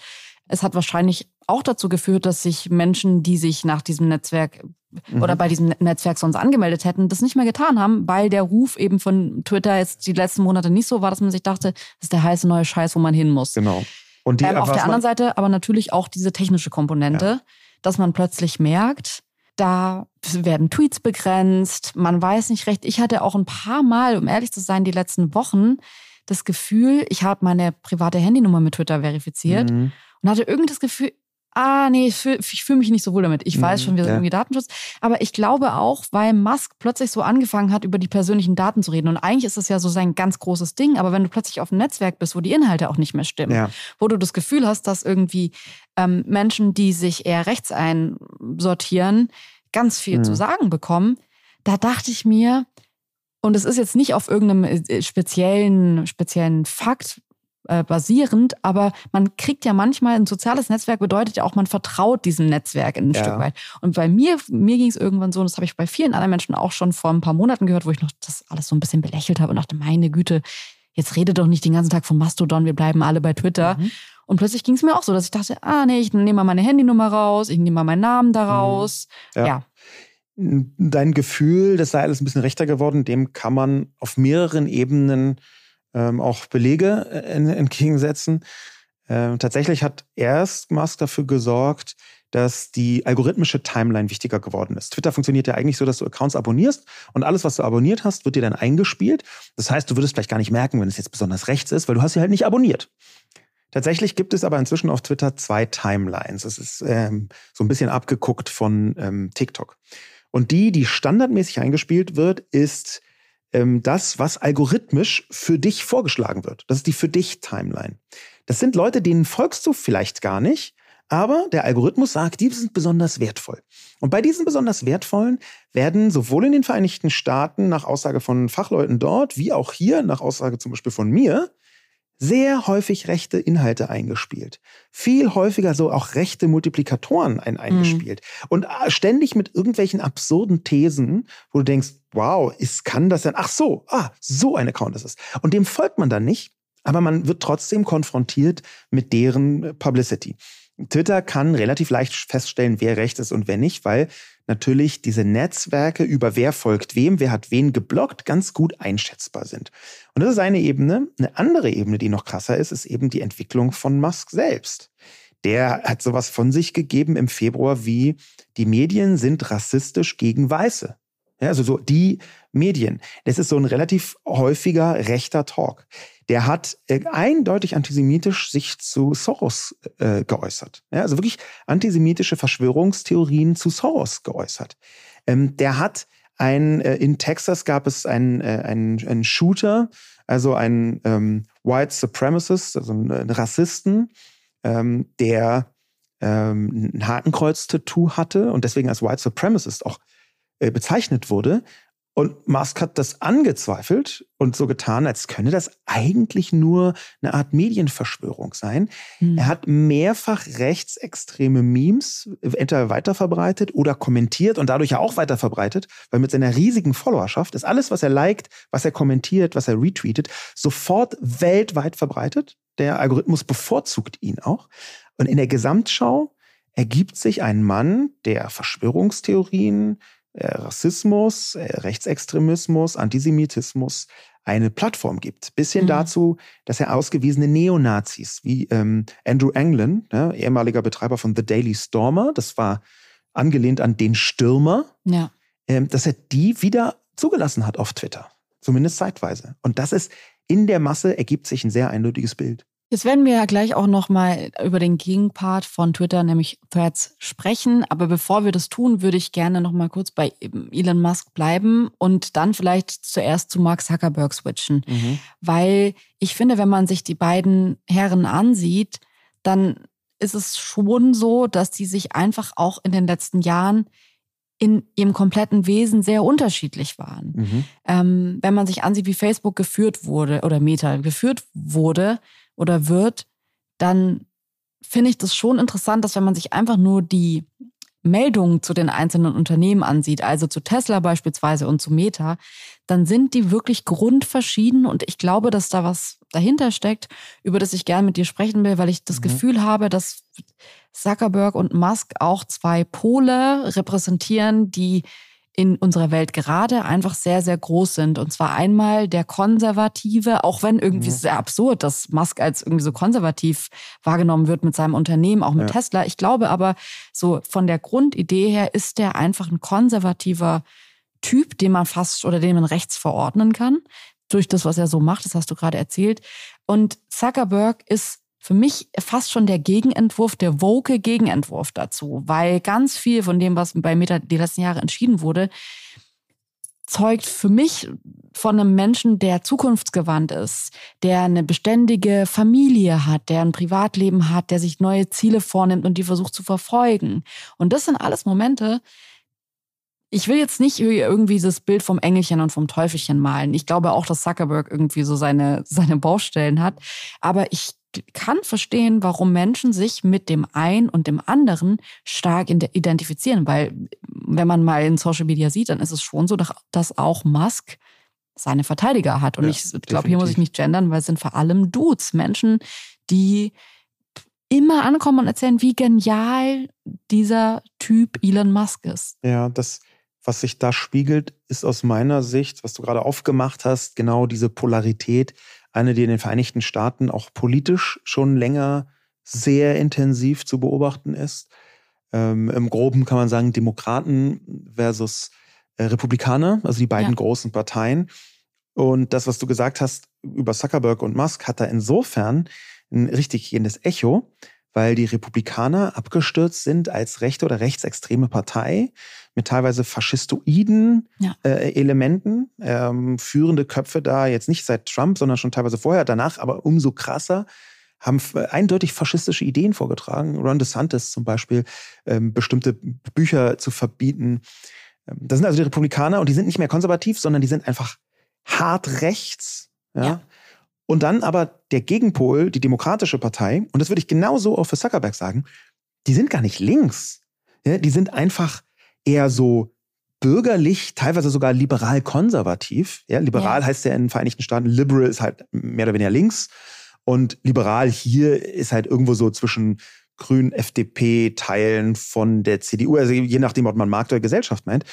Es hat wahrscheinlich auch dazu geführt, dass sich Menschen, die sich nach diesem Netzwerk mhm. oder bei diesem Netzwerk sonst angemeldet hätten, das nicht mehr getan haben, weil der Ruf eben von Twitter jetzt die letzten Monate nicht so war, dass man sich dachte, das ist der heiße neue Scheiß, wo man hin muss. Genau. Und die, ähm, auf der anderen Seite aber natürlich auch diese technische Komponente, ja. dass man plötzlich merkt, da werden Tweets begrenzt, man weiß nicht recht. Ich hatte auch ein paar Mal, um ehrlich zu sein, die letzten Wochen das Gefühl, ich habe meine private Handynummer mit Twitter verifiziert mhm. und hatte irgendwie das Gefühl, ah, nee, ich fühle fühl mich nicht so wohl damit. Ich weiß mhm, schon, wir sind ja. irgendwie Datenschutz. Aber ich glaube auch, weil Musk plötzlich so angefangen hat, über die persönlichen Daten zu reden. Und eigentlich ist es ja so sein ganz großes Ding. Aber wenn du plötzlich auf einem Netzwerk bist, wo die Inhalte auch nicht mehr stimmen, ja. wo du das Gefühl hast, dass irgendwie ähm, Menschen, die sich eher rechts einsortieren, ganz viel mhm. zu sagen bekommen, da dachte ich mir, und es ist jetzt nicht auf irgendeinem äh, speziellen, speziellen Fakt äh, basierend, aber man kriegt ja manchmal, ein soziales Netzwerk bedeutet ja auch, man vertraut diesem Netzwerk ein ja. Stück weit. Und bei mir, mir ging es irgendwann so, und das habe ich bei vielen anderen Menschen auch schon vor ein paar Monaten gehört, wo ich noch das alles so ein bisschen belächelt habe und dachte, meine Güte, jetzt rede doch nicht den ganzen Tag von Mastodon, wir bleiben alle bei Twitter. Mhm. Und plötzlich ging es mir auch so, dass ich dachte, ah nee, ich nehme mal meine Handynummer raus, ich nehme mal meinen Namen da mhm. raus. Mhm. Ja. ja. dein Gefühl, das sei alles ein bisschen rechter geworden, dem kann man auf mehreren Ebenen ähm, auch Belege äh, entgegensetzen. Ähm, tatsächlich hat erst Musk dafür gesorgt, dass die algorithmische Timeline wichtiger geworden ist. Twitter funktioniert ja eigentlich so, dass du Accounts abonnierst und alles, was du abonniert hast, wird dir dann eingespielt. Das heißt, du würdest vielleicht gar nicht merken, wenn es jetzt besonders rechts ist, weil du hast sie halt nicht abonniert. Tatsächlich gibt es aber inzwischen auf Twitter zwei Timelines. Das ist ähm, so ein bisschen abgeguckt von ähm, TikTok. Und die, die standardmäßig eingespielt wird, ist ähm, das, was algorithmisch für dich vorgeschlagen wird. Das ist die für dich Timeline. Das sind Leute, denen folgst du vielleicht gar nicht, aber der Algorithmus sagt, die sind besonders wertvoll. Und bei diesen besonders wertvollen werden sowohl in den Vereinigten Staaten nach Aussage von Fachleuten dort, wie auch hier nach Aussage zum Beispiel von mir, sehr häufig rechte Inhalte eingespielt. Viel häufiger so auch rechte Multiplikatoren ein eingespielt. Mhm. Und äh, ständig mit irgendwelchen absurden Thesen, wo du denkst, wow, ist, kann das denn? Ach so, ah, so ein Account ist es. Und dem folgt man dann nicht, aber man wird trotzdem konfrontiert mit deren Publicity. Twitter kann relativ leicht feststellen, wer recht ist und wer nicht, weil natürlich diese Netzwerke über wer folgt wem, wer hat wen geblockt, ganz gut einschätzbar sind. Und das ist eine Ebene. Eine andere Ebene, die noch krasser ist, ist eben die Entwicklung von Musk selbst. Der hat sowas von sich gegeben im Februar wie die Medien sind rassistisch gegen Weiße. Ja, also so die Medien. Das ist so ein relativ häufiger rechter Talk der hat äh, eindeutig antisemitisch sich zu Soros äh, geäußert. Ja, also wirklich antisemitische Verschwörungstheorien zu Soros geäußert. Ähm, der hat ein, äh, in Texas gab es einen, äh, einen, einen Shooter, also einen ähm, White Supremacist, also einen, Rassisten, ähm, der ähm, ein Hakenkreuz-Tattoo hatte und deswegen als White Supremacist auch äh, bezeichnet wurde. Und Musk hat das angezweifelt und so getan, als könne das eigentlich nur eine Art Medienverschwörung sein. Mhm. Er hat mehrfach rechtsextreme Memes entweder weiterverbreitet oder kommentiert und dadurch ja auch weiterverbreitet, weil mit seiner riesigen Followerschaft ist alles, was er liked, was er kommentiert, was er retweetet, sofort weltweit verbreitet. Der Algorithmus bevorzugt ihn auch. Und in der Gesamtschau ergibt sich ein Mann, der Verschwörungstheorien, Rassismus, äh, Rechtsextremismus, Antisemitismus eine Plattform gibt. Bis hin mhm. dazu, dass er ausgewiesene Neonazis wie ähm, Andrew Anglin, ne, ehemaliger Betreiber von The Daily Stormer, das war angelehnt an den Stürmer, ja. ähm, dass er die wieder zugelassen hat auf Twitter. Zumindest zeitweise. Und das ist in der Masse ergibt sich ein sehr eindeutiges Bild. Jetzt werden wir ja gleich auch nochmal über den Gegenpart von Twitter, nämlich Threads, sprechen. Aber bevor wir das tun, würde ich gerne nochmal kurz bei Elon Musk bleiben und dann vielleicht zuerst zu Mark Zuckerberg switchen. Mhm. Weil ich finde, wenn man sich die beiden Herren ansieht, dann ist es schon so, dass die sich einfach auch in den letzten Jahren in ihrem kompletten Wesen sehr unterschiedlich waren. Mhm. Ähm, wenn man sich ansieht, wie Facebook geführt wurde oder Meta geführt wurde, oder wird, dann finde ich das schon interessant, dass wenn man sich einfach nur die Meldungen zu den einzelnen Unternehmen ansieht, also zu Tesla beispielsweise und zu Meta, dann sind die wirklich grundverschieden und ich glaube, dass da was dahinter steckt, über das ich gerne mit dir sprechen will, weil ich das mhm. Gefühl habe, dass Zuckerberg und Musk auch zwei Pole repräsentieren, die in unserer Welt gerade einfach sehr, sehr groß sind. Und zwar einmal der Konservative, auch wenn irgendwie ja. sehr absurd, dass Musk als irgendwie so konservativ wahrgenommen wird mit seinem Unternehmen, auch mit ja. Tesla. Ich glaube aber, so von der Grundidee her ist der einfach ein konservativer Typ, den man fast oder den man rechts verordnen kann. Durch das, was er so macht, das hast du gerade erzählt. Und Zuckerberg ist für mich fast schon der Gegenentwurf, der woke Gegenentwurf dazu, weil ganz viel von dem, was bei Meta die letzten Jahre entschieden wurde, zeugt für mich von einem Menschen, der zukunftsgewandt ist, der eine beständige Familie hat, der ein Privatleben hat, der sich neue Ziele vornimmt und die versucht zu verfolgen. Und das sind alles Momente, ich will jetzt nicht irgendwie das Bild vom Engelchen und vom Teufelchen malen. Ich glaube auch, dass Zuckerberg irgendwie so seine, seine Baustellen hat. Aber ich kann verstehen, warum Menschen sich mit dem einen und dem anderen stark identifizieren, weil wenn man mal in Social Media sieht, dann ist es schon so, dass auch Musk seine Verteidiger hat. Und ja, ich glaube, hier muss ich nicht gendern, weil es sind vor allem Dudes, Menschen, die immer ankommen und erzählen, wie genial dieser Typ Elon Musk ist. Ja, das was sich da spiegelt, ist aus meiner Sicht, was du gerade aufgemacht hast, genau diese Polarität, eine, die in den Vereinigten Staaten auch politisch schon länger sehr intensiv zu beobachten ist. Ähm, Im Groben kann man sagen, Demokraten versus äh, Republikaner, also die beiden ja. großen Parteien. Und das, was du gesagt hast über Zuckerberg und Musk, hat da insofern ein richtig gehendes Echo, weil die Republikaner abgestürzt sind als rechte oder rechtsextreme Partei mit teilweise faschistoiden ja. äh, Elementen. Ähm, führende Köpfe da, jetzt nicht seit Trump, sondern schon teilweise vorher, danach, aber umso krasser, haben eindeutig faschistische Ideen vorgetragen. Ron DeSantis zum Beispiel, ähm, bestimmte Bücher zu verbieten. Ähm, das sind also die Republikaner und die sind nicht mehr konservativ, sondern die sind einfach hart rechts. Ja? ja. Und dann aber der Gegenpol, die Demokratische Partei, und das würde ich genauso auch für Zuckerberg sagen, die sind gar nicht links. Ja, die sind einfach eher so bürgerlich, teilweise sogar liberal-konservativ. Ja, liberal ja. heißt ja in den Vereinigten Staaten, liberal ist halt mehr oder weniger links. Und liberal hier ist halt irgendwo so zwischen Grün, FDP, Teilen von der CDU, also je nachdem, ob man Markt oder Gesellschaft meint.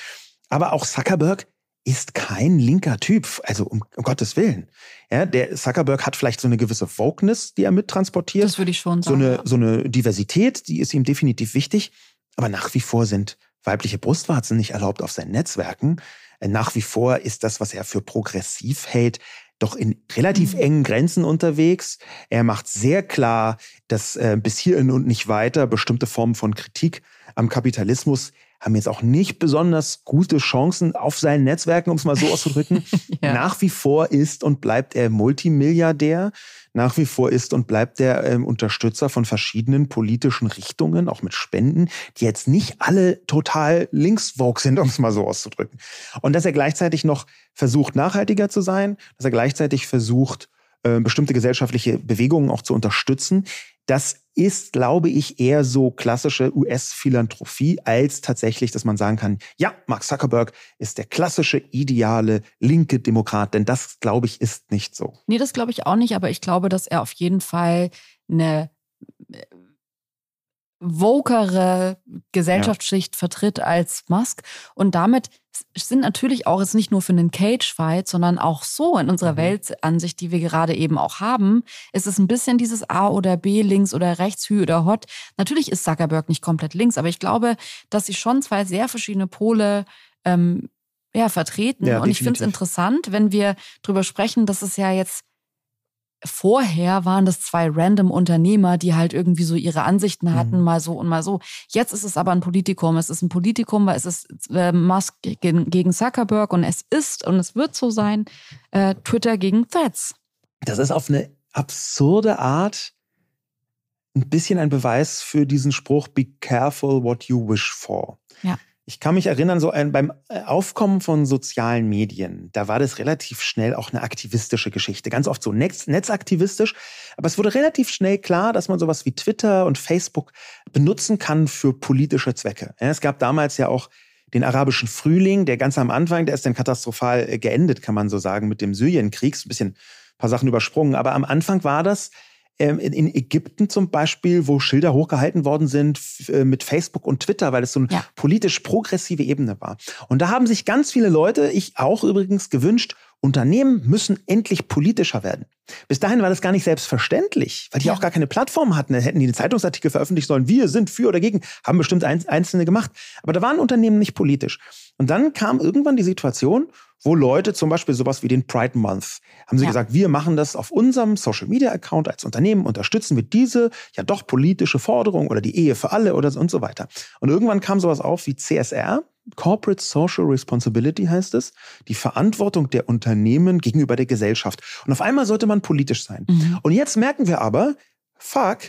Aber auch Zuckerberg ist kein linker Typ, also um, um, Gottes Willen. Ja, der Zuckerberg hat vielleicht so eine gewisse Wokeness, die er mittransportiert. Das würde ich schon sagen. So eine, so eine Diversität, die ist ihm definitiv wichtig. Aber nach wie vor sind weibliche Brustwarzen nicht erlaubt auf seinen Netzwerken. Äh, nach wie vor ist das, was er für progressiv hält, doch in relativ mhm. engen Grenzen unterwegs. Er macht sehr klar, dass äh, bis hierhin und nicht weiter bestimmte Formen von Kritik am Kapitalismus haben jetzt auch nicht besonders gute Chancen auf seinen Netzwerken, um es mal so auszudrücken. ja. Nach wie vor ist und bleibt er Multimilliardär. Nach wie vor ist und bleibt er ähm, Unterstützer von verschiedenen politischen Richtungen, auch mit Spenden, die jetzt nicht alle total linksvogue sind, um es mal so auszudrücken. Und dass er gleichzeitig noch versucht, nachhaltiger zu sein, dass er gleichzeitig versucht, äh, bestimmte gesellschaftliche Bewegungen auch zu unterstützen, das ist, glaube ich, eher so klassische US-Philanthropie, als tatsächlich, dass man sagen kann, ja, Mark Zuckerberg ist der klassische, ideale, linke Demokrat. Denn das, glaube ich, ist nicht so. Nee, das glaube ich auch nicht, aber ich glaube, dass er auf jeden Fall eine vokere Gesellschaftsschicht ja. vertritt als Musk. Und damit sind natürlich auch jetzt nicht nur für einen Cage-Fight, sondern auch so in unserer mhm. Weltansicht, die wir gerade eben auch haben, ist es ein bisschen dieses A oder B, links oder rechts, Hü oder Hot. Natürlich ist Zuckerberg nicht komplett links, aber ich glaube, dass sie schon zwei sehr verschiedene Pole ähm, ja, vertreten. Ja, Und ich finde es interessant, wenn wir drüber sprechen, dass es ja jetzt vorher waren das zwei random Unternehmer, die halt irgendwie so ihre Ansichten hatten, mhm. mal so und mal so. Jetzt ist es aber ein Politikum. Es ist ein Politikum, weil es ist äh, Musk gegen, gegen Zuckerberg und es ist und es wird so sein, äh, Twitter gegen Threads. Das ist auf eine absurde Art ein bisschen ein Beweis für diesen Spruch, be careful what you wish for. Ja. Ich kann mich erinnern, so ein, beim äh, Aufkommen von sozialen Medien, da war das relativ schnell auch eine aktivistische Geschichte. Ganz oft so netz, netzaktivistisch. Aber es wurde relativ schnell klar, dass man sowas wie Twitter und Facebook benutzen kann für politische Zwecke. Es gab damals ja auch den arabischen Frühling, der ganz am Anfang, der ist dann katastrophal äh, geendet, kann man so sagen, mit dem Syrienkrieg. Ein bisschen ein paar Sachen übersprungen. Aber am Anfang war das ähm, in Ägypten zum Beispiel, wo Schilder hochgehalten worden sind äh, mit Facebook und Twitter, weil es so eine ja. politisch progressive Ebene war. Und da haben sich ganz viele Leute, ich auch übrigens, gewünscht, Unternehmen müssen endlich politischer werden. Bis dahin war das gar nicht selbstverständlich, weil die ja. auch gar keine Plattform hatten. Hätten die einen Zeitungsartikel veröffentlichen sollen, wir sind für oder gegen, haben bestimmt Einzelne gemacht. Aber da waren Unternehmen nicht politisch. Und dann kam irgendwann die Situation, wo Leute zum Beispiel sowas wie den Pride Month haben sie ja. gesagt, wir machen das auf unserem Social Media Account als Unternehmen, unterstützen wir diese ja doch politische Forderung oder die Ehe für alle oder so und so weiter. Und irgendwann kam sowas auf wie CSR, Corporate Social Responsibility heißt es, die Verantwortung der Unternehmen gegenüber der Gesellschaft. Und auf einmal sollte man politisch sein. Mhm. Und jetzt merken wir aber, fuck,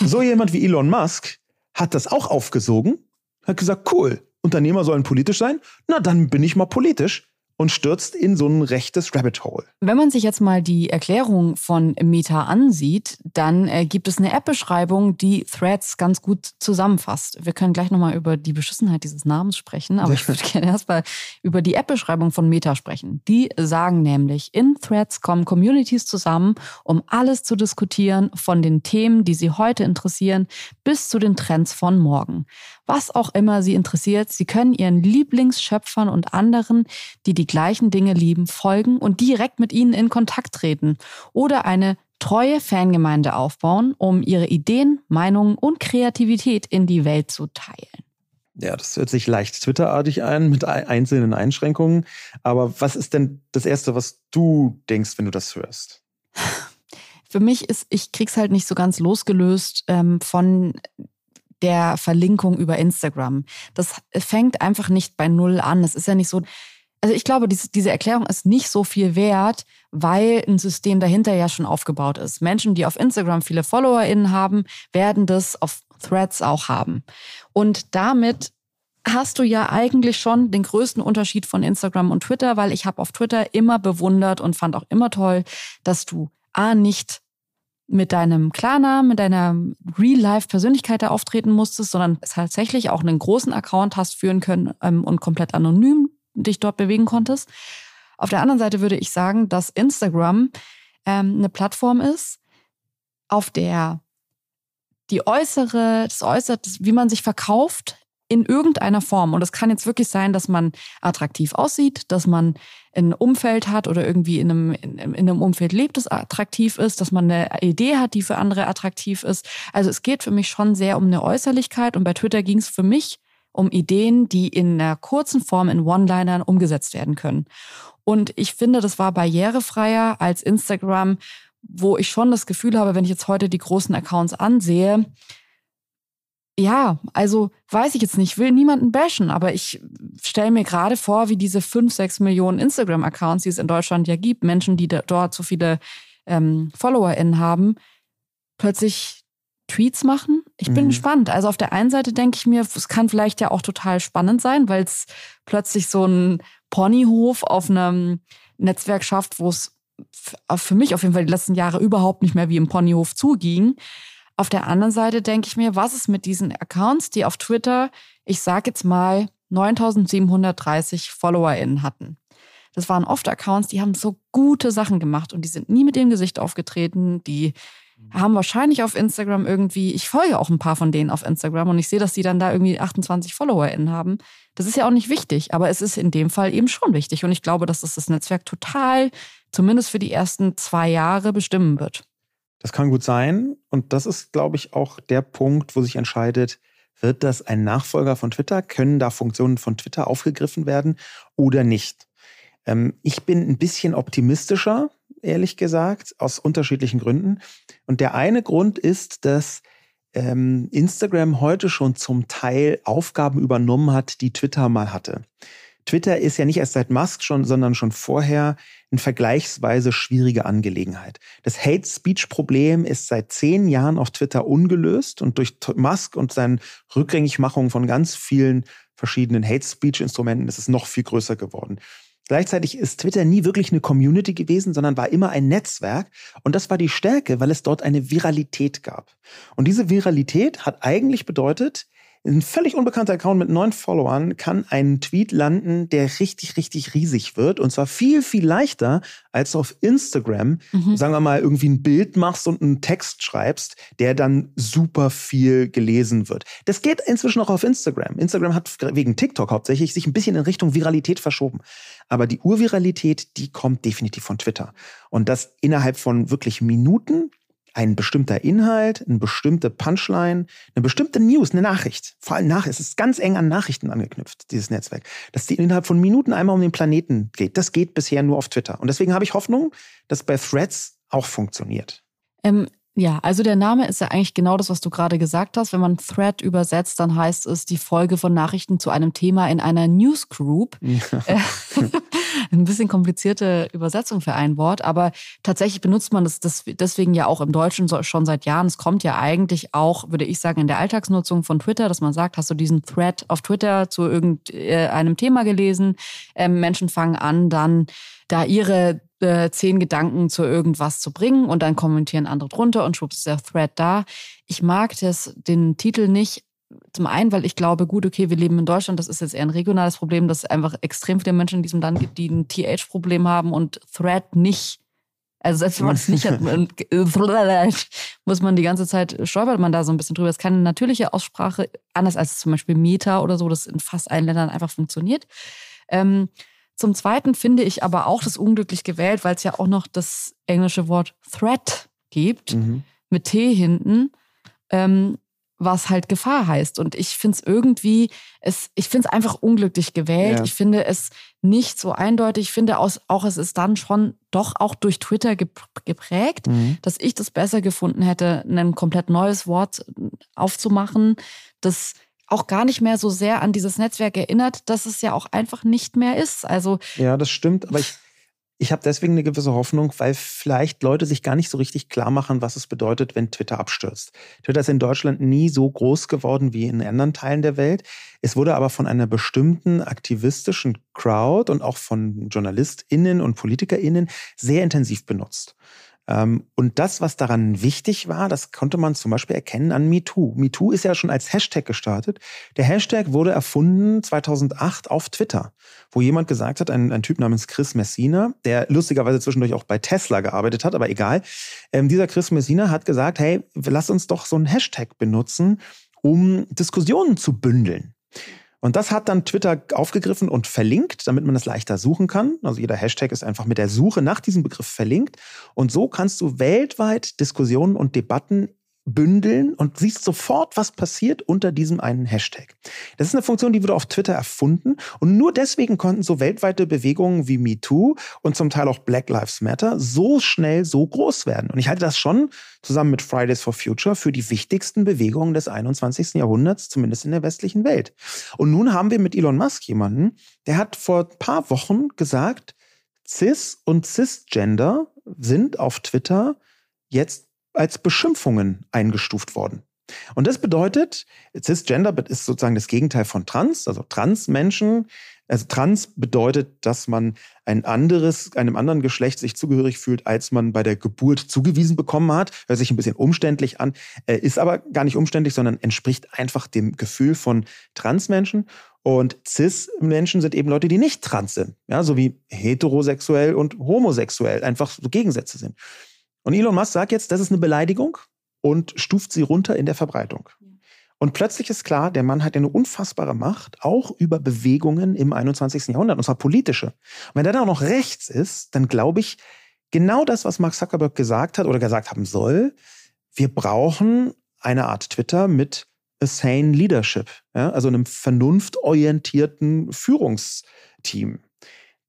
so jemand wie Elon Musk hat das auch aufgesogen, hat gesagt, cool, Unternehmer sollen politisch sein, na dann bin ich mal politisch und stürzt in so ein rechtes Rabbit Hole. Wenn man sich jetzt mal die Erklärung von Meta ansieht, dann äh, gibt es eine App-Beschreibung, die Threads ganz gut zusammenfasst. Wir können gleich nochmal über die Beschissenheit dieses Namens sprechen, aber ich würde gerne erstmal über die App-Beschreibung von Meta sprechen. Die sagen nämlich, in Threads kommen Communities zusammen, um alles zu diskutieren, von den Themen, die sie heute interessieren, bis zu den Trends von morgen. Was auch immer sie interessiert. Sie können ihren Lieblingsschöpfern und anderen, die die gleichen Dinge lieben, folgen und direkt mit ihnen in Kontakt treten oder eine treue Fangemeinde aufbauen, um ihre Ideen, Meinungen und Kreativität in die Welt zu teilen. Ja, das hört sich leicht Twitterartig ein mit einzelnen Einschränkungen. Aber was ist denn das Erste, was du denkst, wenn du das hörst? Für mich ist, ich krieg's halt nicht so ganz losgelöst ähm, von der Verlinkung über Instagram. Das fängt einfach nicht bei Null an. Es ist ja nicht so, also ich glaube, diese, Erklärung ist nicht so viel wert, weil ein System dahinter ja schon aufgebaut ist. Menschen, die auf Instagram viele FollowerInnen haben, werden das auf Threads auch haben. Und damit hast du ja eigentlich schon den größten Unterschied von Instagram und Twitter, weil ich habe auf Twitter immer bewundert und fand auch immer toll, dass du A nicht mit deinem Klarnamen, mit deiner Real-Life-Persönlichkeit da auftreten musstest, sondern tatsächlich auch einen großen Account hast führen können ähm, und komplett anonym dich dort bewegen konntest. Auf der anderen Seite würde ich sagen, dass Instagram ähm, eine Plattform ist, auf der die äußere, das äußere, wie man sich verkauft, in irgendeiner Form. Und es kann jetzt wirklich sein, dass man attraktiv aussieht, dass man ein Umfeld hat oder irgendwie in einem, in, in einem Umfeld lebt, das attraktiv ist, dass man eine Idee hat, die für andere attraktiv ist. Also es geht für mich schon sehr um eine Äußerlichkeit und bei Twitter ging es für mich um Ideen, die in einer kurzen Form in One-Linern umgesetzt werden können. Und ich finde, das war barrierefreier als Instagram, wo ich schon das Gefühl habe, wenn ich jetzt heute die großen Accounts ansehe, ja, also weiß ich jetzt nicht, will niemanden bashen, aber ich stelle mir gerade vor, wie diese fünf, sechs Millionen Instagram-Accounts, die es in Deutschland ja gibt, Menschen, die dort so viele ähm, FollowerInnen haben, plötzlich Tweets machen. Ich bin mhm. gespannt. Also auf der einen Seite denke ich mir, es kann vielleicht ja auch total spannend sein, weil es plötzlich so ein Ponyhof auf einem Netzwerk schafft, wo es für mich auf jeden Fall die letzten Jahre überhaupt nicht mehr wie im Ponyhof zuging. Auf der anderen Seite denke ich mir, was ist mit diesen Accounts, die auf Twitter, ich sage jetzt mal, 9730 FollowerInnen hatten. Das waren oft Accounts, die haben so gute Sachen gemacht und die sind nie mit dem Gesicht aufgetreten. Die haben wahrscheinlich auf Instagram irgendwie, ich folge auch ein paar von denen auf Instagram und ich sehe, dass die dann da irgendwie 28 FollowerInnen haben. Das ist ja auch nicht wichtig, aber es ist in dem Fall eben schon wichtig und ich glaube, dass das das Netzwerk total, zumindest für die ersten zwei Jahre, bestimmen wird. Das kann gut sein. Und das ist, glaube ich, auch der Punkt, wo sich entscheidet, wird das ein Nachfolger von Twitter? Können da Funktionen von Twitter aufgegriffen werden oder nicht? Ähm, ich bin ein bisschen optimistischer, ehrlich gesagt, aus unterschiedlichen Gründen. Und der eine Grund ist, dass ähm, Instagram heute schon zum Teil Aufgaben übernommen hat, die Twitter mal hatte. Twitter ist ja nicht erst seit Musk schon, sondern schon vorher eine vergleichsweise schwierige Angelegenheit. Das Hate Speech Problem ist seit zehn Jahren auf Twitter ungelöst und durch Musk und seine Rückgängigmachung von ganz vielen verschiedenen Hate Speech Instrumenten ist es noch viel größer geworden. Gleichzeitig ist Twitter nie wirklich eine Community gewesen, sondern war immer ein Netzwerk. Und das war die Stärke, weil es dort eine Viralität gab. Und diese Viralität hat eigentlich bedeutet, ein völlig unbekannter Account mit neun Followern kann einen Tweet landen, der richtig, richtig riesig wird. Und zwar viel, viel leichter als auf Instagram. Mhm. Sagen wir mal, irgendwie ein Bild machst und einen Text schreibst, der dann super viel gelesen wird. Das geht inzwischen auch auf Instagram. Instagram hat wegen TikTok hauptsächlich sich ein bisschen in Richtung Viralität verschoben. Aber die Urviralität, die kommt definitiv von Twitter. Und das innerhalb von wirklich Minuten ein bestimmter Inhalt, eine bestimmte Punchline, eine bestimmte News, eine Nachricht. Vor allem nach, es ist ganz eng an Nachrichten angeknüpft, dieses Netzwerk. Dass die innerhalb von Minuten einmal um den Planeten geht. Das geht bisher nur auf Twitter. Und deswegen habe ich Hoffnung, dass bei Threads auch funktioniert. Ähm, ja, also der Name ist ja eigentlich genau das, was du gerade gesagt hast. Wenn man Thread übersetzt, dann heißt es die Folge von Nachrichten zu einem Thema in einer Newsgroup. Ja. Äh, ein bisschen komplizierte Übersetzung für ein Wort, aber tatsächlich benutzt man das deswegen ja auch im Deutschen schon seit Jahren. Es kommt ja eigentlich auch, würde ich sagen, in der Alltagsnutzung von Twitter, dass man sagt, hast du diesen Thread auf Twitter zu irgendeinem Thema gelesen? Ähm, Menschen fangen an, dann da ihre äh, zehn Gedanken zu irgendwas zu bringen und dann kommentieren andere drunter und schwupps ist der Thread da. Ich mag das, den Titel nicht. Zum einen, weil ich glaube, gut, okay, wir leben in Deutschland, das ist jetzt eher ein regionales Problem, dass es einfach extrem viele Menschen in diesem Land gibt, die ein TH-Problem haben und Thread nicht Also selbst wenn man es nicht hat, muss man die ganze Zeit, stolpert man da so ein bisschen drüber. Es ist keine natürliche Aussprache, anders als zum Beispiel Meta oder so, das in fast allen Ländern einfach funktioniert. Ähm, zum Zweiten finde ich aber auch das unglücklich gewählt, weil es ja auch noch das englische Wort Threat gibt, mhm. mit T hinten. Ähm, was halt Gefahr heißt. Und ich finde es irgendwie, es, ich finde es einfach unglücklich gewählt. Ja. Ich finde es nicht so eindeutig. Ich finde auch, auch es ist dann schon doch auch durch Twitter geprägt, mhm. dass ich das besser gefunden hätte, ein komplett neues Wort aufzumachen, das auch gar nicht mehr so sehr an dieses Netzwerk erinnert, dass es ja auch einfach nicht mehr ist. Also ja, das stimmt. Aber ich ich habe deswegen eine gewisse Hoffnung, weil vielleicht Leute sich gar nicht so richtig klar machen, was es bedeutet, wenn Twitter abstürzt. Twitter ist in Deutschland nie so groß geworden wie in anderen Teilen der Welt. Es wurde aber von einer bestimmten aktivistischen Crowd und auch von JournalistInnen und PolitikerInnen sehr intensiv benutzt. Ähm, und das, was daran wichtig war, das konnte man zum Beispiel erkennen an MeToo. MeToo ist ja schon als Hashtag gestartet. Der Hashtag wurde erfunden 2008 auf Twitter, wo jemand gesagt hat, ein, ein Typ namens Chris Messina, der lustigerweise zwischendurch auch bei Tesla gearbeitet hat, aber egal. Ähm, dieser Chris Messina hat gesagt, hey, lass uns doch so einen Hashtag benutzen, um Diskussionen zu bündeln. Und das hat dann Twitter aufgegriffen und verlinkt, damit man es leichter suchen kann. Also jeder Hashtag ist einfach mit der Suche nach diesem Begriff verlinkt. Und so kannst du weltweit Diskussionen und Debatten bündeln und siehst sofort, was passiert unter diesem einen Hashtag. Das ist eine Funktion, die wurde auf Twitter erfunden und nur deswegen konnten so weltweite Bewegungen wie MeToo und zum Teil auch Black Lives Matter so schnell so groß werden. Und ich halte das schon zusammen mit Fridays for Future für die wichtigsten Bewegungen des 21. Jahrhunderts, zumindest in der westlichen Welt. Und nun haben wir mit Elon Musk jemanden, der hat vor ein paar Wochen gesagt, Cis und Cisgender sind auf Twitter jetzt als Beschimpfungen eingestuft worden. Und das bedeutet, Cisgender ist sozusagen das Gegenteil von Trans, also Transmenschen. Also Trans bedeutet, dass man ein anderes, einem anderen Geschlecht sich zugehörig fühlt, als man bei der Geburt zugewiesen bekommen hat. Hört sich ein bisschen umständlich an, äh, ist aber gar nicht umständlich, sondern entspricht einfach dem Gefühl von Transmenschen. Und Cis-Menschen sind eben Leute, die nicht trans sind. Ja, so wie heterosexuell und homosexuell einfach so Gegensätze sind. Und Elon Musk sagt jetzt, das ist eine Beleidigung und stuft sie runter in der Verbreitung. Und plötzlich ist klar, der Mann hat eine unfassbare Macht, auch über Bewegungen im 21. Jahrhundert, und zwar politische. Und wenn der dann auch noch rechts ist, dann glaube ich, genau das, was Mark Zuckerberg gesagt hat oder gesagt haben soll, wir brauchen eine Art Twitter mit a sane leadership, ja, also einem vernunftorientierten Führungsteam.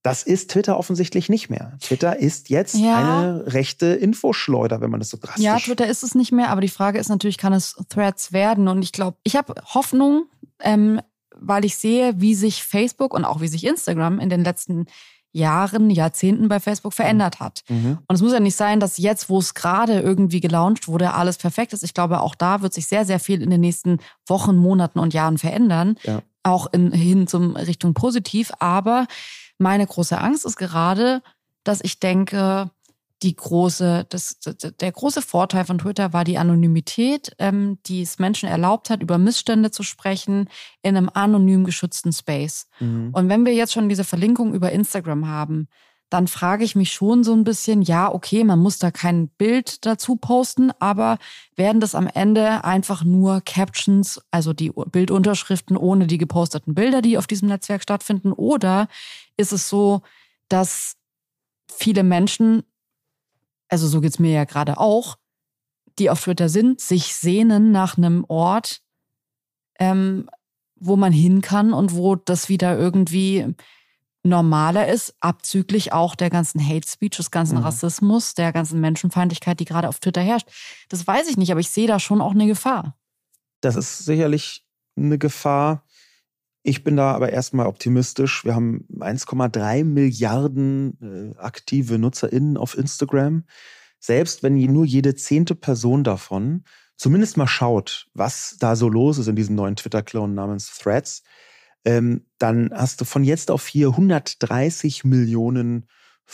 Das ist Twitter offensichtlich nicht mehr. Twitter ist jetzt ja. eine rechte Infoschleuder, wenn man das so drastisch. Ja, Twitter ist es nicht mehr, aber die Frage ist natürlich, kann es Threads werden? Und ich glaube, ich habe Hoffnung, ähm, weil ich sehe, wie sich Facebook und auch wie sich Instagram in den letzten Jahren, Jahrzehnten bei Facebook verändert hat. Mhm. Und es muss ja nicht sein, dass jetzt, wo es gerade irgendwie gelauncht wurde, alles perfekt ist. Ich glaube, auch da wird sich sehr, sehr viel in den nächsten Wochen, Monaten und Jahren verändern. Ja. Auch in, hin zum Richtung positiv. Aber meine große Angst ist gerade, dass ich denke, die große, das, der große Vorteil von Twitter war die Anonymität, ähm, die es Menschen erlaubt hat, über Missstände zu sprechen in einem anonym geschützten Space. Mhm. Und wenn wir jetzt schon diese Verlinkung über Instagram haben, dann frage ich mich schon so ein bisschen, ja, okay, man muss da kein Bild dazu posten, aber werden das am Ende einfach nur Captions, also die Bildunterschriften ohne die geposteten Bilder, die auf diesem Netzwerk stattfinden? Oder ist es so, dass viele Menschen, also so geht's mir ja gerade auch, die auf Twitter sind, sich sehnen nach einem Ort, ähm, wo man hin kann und wo das wieder irgendwie normaler ist, abzüglich auch der ganzen Hate Speech, des ganzen mhm. Rassismus, der ganzen Menschenfeindlichkeit, die gerade auf Twitter herrscht. Das weiß ich nicht, aber ich sehe da schon auch eine Gefahr. Das ist sicherlich eine Gefahr. Ich bin da aber erstmal optimistisch. Wir haben 1,3 Milliarden äh, aktive NutzerInnen auf Instagram. Selbst wenn nur jede zehnte Person davon zumindest mal schaut, was da so los ist in diesem neuen Twitter-Clone namens Threads, ähm, dann hast du von jetzt auf hier 130 Millionen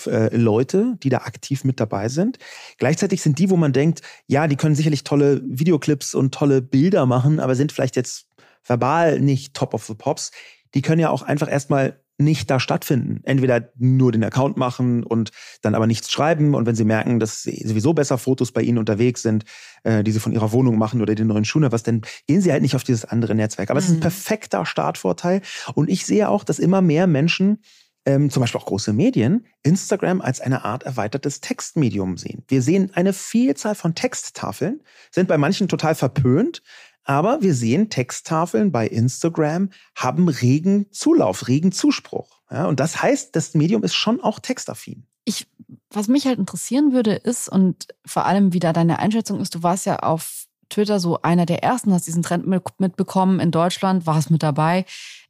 äh, Leute, die da aktiv mit dabei sind. Gleichzeitig sind die, wo man denkt, ja, die können sicherlich tolle Videoclips und tolle Bilder machen, aber sind vielleicht jetzt verbal nicht top of the pops. Die können ja auch einfach erstmal nicht da stattfinden. Entweder nur den Account machen und dann aber nichts schreiben. Und wenn sie merken, dass sowieso besser Fotos bei ihnen unterwegs sind, äh, die sie von ihrer Wohnung machen oder den neuen Schuhen, was, dann gehen sie halt nicht auf dieses andere Netzwerk. Aber mhm. es ist ein mhm. perfekter Startvorteil. Und ich sehe auch, dass immer mehr Menschen ähm, zum Beispiel auch große Medien, Instagram als eine Art erweitertes Textmedium sehen. Wir sehen eine Vielzahl von Texttafeln, sind bei manchen total verpönt, aber wir sehen, Texttafeln bei Instagram haben regen Zulauf, regen Zuspruch. Ja, und das heißt, das Medium ist schon auch textaffin. Ich, was mich halt interessieren würde, ist, und vor allem wieder deine Einschätzung ist, du warst ja auf Twitter so einer der ersten, hast diesen Trend mitbekommen in Deutschland, warst mit dabei.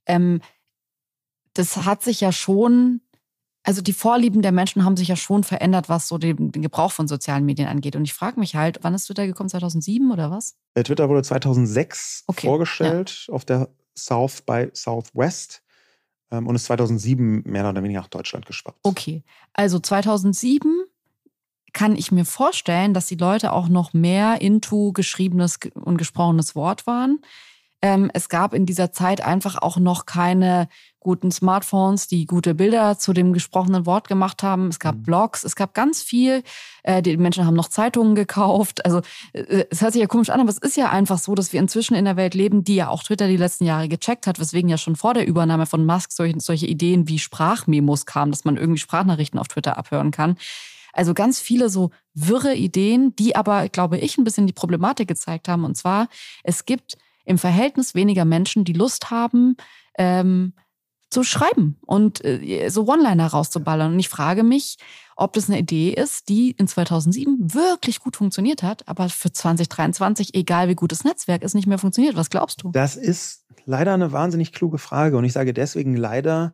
Ähm, das hat sich ja schon also die Vorlieben der Menschen haben sich ja schon verändert, was so den, den Gebrauch von sozialen Medien angeht. Und ich frage mich halt, wann ist Twitter gekommen? 2007 oder was? Äh, Twitter wurde 2006 okay, vorgestellt ja. auf der South by Southwest ähm, und ist 2007 mehr oder weniger nach Deutschland geschwappt. Okay, also 2007 kann ich mir vorstellen, dass die Leute auch noch mehr into geschriebenes und gesprochenes Wort waren. Ähm, es gab in dieser Zeit einfach auch noch keine guten Smartphones, die gute Bilder zu dem gesprochenen Wort gemacht haben. Es gab mhm. Blogs, es gab ganz viel. Äh, die Menschen haben noch Zeitungen gekauft. Also äh, es hört sich ja komisch an, aber es ist ja einfach so, dass wir inzwischen in der Welt leben, die ja auch Twitter die letzten Jahre gecheckt hat, weswegen ja schon vor der Übernahme von Musk solche, solche Ideen wie Sprachmemos kamen, dass man irgendwie Sprachnachrichten auf Twitter abhören kann. Also ganz viele so wirre Ideen, die aber, glaube ich, ein bisschen die Problematik gezeigt haben. Und zwar, es gibt im Verhältnis weniger Menschen, die Lust haben, ähm, zu schreiben und äh, so One-Liner rauszuballern. Und ich frage mich, ob das eine Idee ist, die in 2007 wirklich gut funktioniert hat, aber für 2023, egal wie gut das Netzwerk ist, nicht mehr funktioniert. Was glaubst du? Das ist leider eine wahnsinnig kluge Frage. Und ich sage deswegen leider,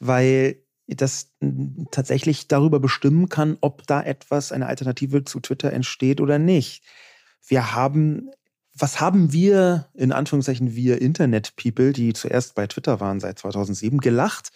weil das tatsächlich darüber bestimmen kann, ob da etwas, eine Alternative zu Twitter entsteht oder nicht. Wir haben was haben wir, in Anführungszeichen, wir Internet-People, die zuerst bei Twitter waren seit 2007, gelacht,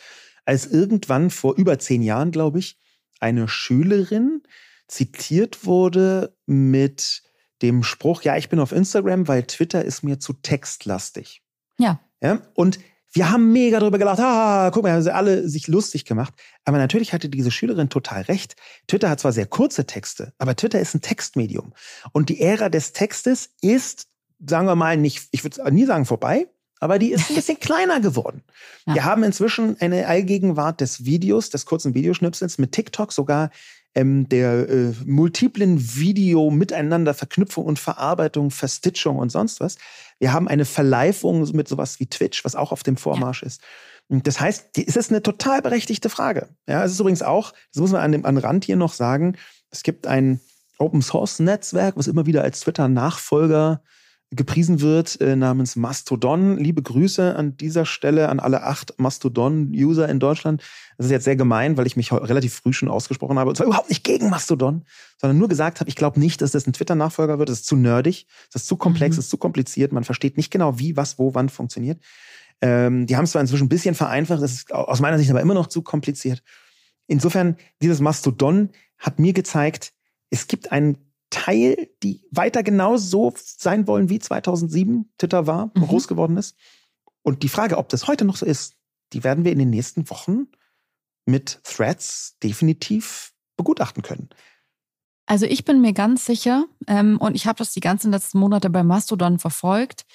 als irgendwann vor über zehn Jahren, glaube ich, eine Schülerin zitiert wurde mit dem Spruch, ja, ich bin auf Instagram, weil Twitter ist mir zu textlastig. Ja. ja? Und wir haben mega drüber gelacht. Ah, guck mal, haben sie alle sich lustig gemacht. Aber natürlich hatte diese Schülerin total recht. Twitter hat zwar sehr kurze Texte, aber Twitter ist ein Textmedium. Und die Ära des Textes ist, sagen wir mal, nicht, ich würde nie sagen vorbei, aber die ist ein bisschen kleiner geworden. Ja. Wir haben inzwischen eine Allgegenwart des Videos, des kurzen Videoschnipsels mit TikTok sogar ähm, der äh, multiplen Video-Miteinander-Verknüpfung und Verarbeitung, Verstitchung und sonst was. Wir haben eine Verleifung mit sowas wie Twitch, was auch auf dem Vormarsch ist. Und das heißt, es ist eine total berechtigte Frage. Ja, es ist übrigens auch, das muss man an dem an Rand hier noch sagen, es gibt ein Open Source Netzwerk, was immer wieder als Twitter Nachfolger gepriesen wird äh, namens Mastodon. Liebe Grüße an dieser Stelle an alle acht Mastodon-User in Deutschland. Das ist jetzt sehr gemein, weil ich mich relativ früh schon ausgesprochen habe. Und zwar überhaupt nicht gegen Mastodon, sondern nur gesagt habe, ich glaube nicht, dass das ein Twitter-Nachfolger wird. Das ist zu nerdig, das ist zu komplex, mhm. das ist zu kompliziert. Man versteht nicht genau, wie, was, wo, wann funktioniert. Ähm, die haben es zwar inzwischen ein bisschen vereinfacht, das ist aus meiner Sicht aber immer noch zu kompliziert. Insofern, dieses Mastodon hat mir gezeigt, es gibt einen Teil, die weiter genau so sein wollen, wie 2007 Twitter war, mhm. groß geworden ist. Und die Frage, ob das heute noch so ist, die werden wir in den nächsten Wochen mit Threads definitiv begutachten können. Also ich bin mir ganz sicher, ähm, und ich habe das die ganzen letzten Monate bei Mastodon verfolgt,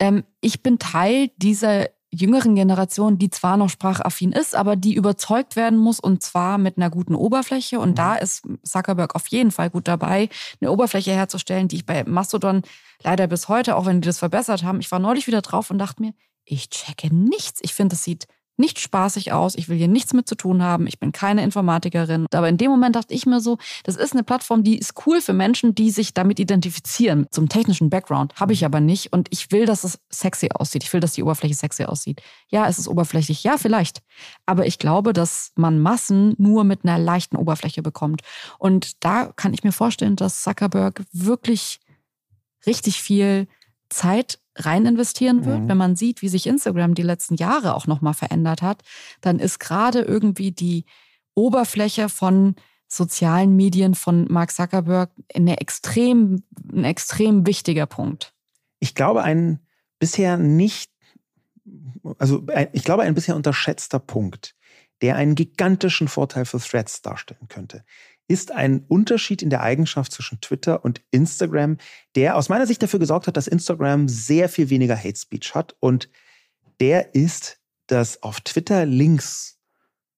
ähm, ich bin Teil dieser jüngeren Generation, die zwar noch sprachaffin ist, aber die überzeugt werden muss und zwar mit einer guten Oberfläche. Und mhm. da ist Zuckerberg auf jeden Fall gut dabei, eine Oberfläche herzustellen, die ich bei Mastodon leider bis heute, auch wenn die das verbessert haben, ich war neulich wieder drauf und dachte mir, ich checke nichts. Ich finde, das sieht nicht spaßig aus, ich will hier nichts mit zu tun haben, ich bin keine Informatikerin. Aber in dem Moment dachte ich mir so, das ist eine Plattform, die ist cool für Menschen, die sich damit identifizieren. Zum technischen Background habe ich aber nicht und ich will, dass es sexy aussieht. Ich will, dass die Oberfläche sexy aussieht. Ja, es ist oberflächlich, ja, vielleicht. Aber ich glaube, dass man Massen nur mit einer leichten Oberfläche bekommt. Und da kann ich mir vorstellen, dass Zuckerberg wirklich richtig viel Zeit rein investieren wird, mhm. wenn man sieht, wie sich Instagram die letzten Jahre auch nochmal verändert hat, dann ist gerade irgendwie die Oberfläche von sozialen Medien von Mark Zuckerberg eine extrem, ein extrem wichtiger Punkt. Ich glaube, ein bisher nicht also ich glaube, ein bisher unterschätzter Punkt, der einen gigantischen Vorteil für Threads darstellen könnte, ist ein Unterschied in der Eigenschaft zwischen Twitter und Instagram, der aus meiner Sicht dafür gesorgt hat, dass Instagram sehr viel weniger Hate Speech hat. Und der ist, dass auf Twitter Links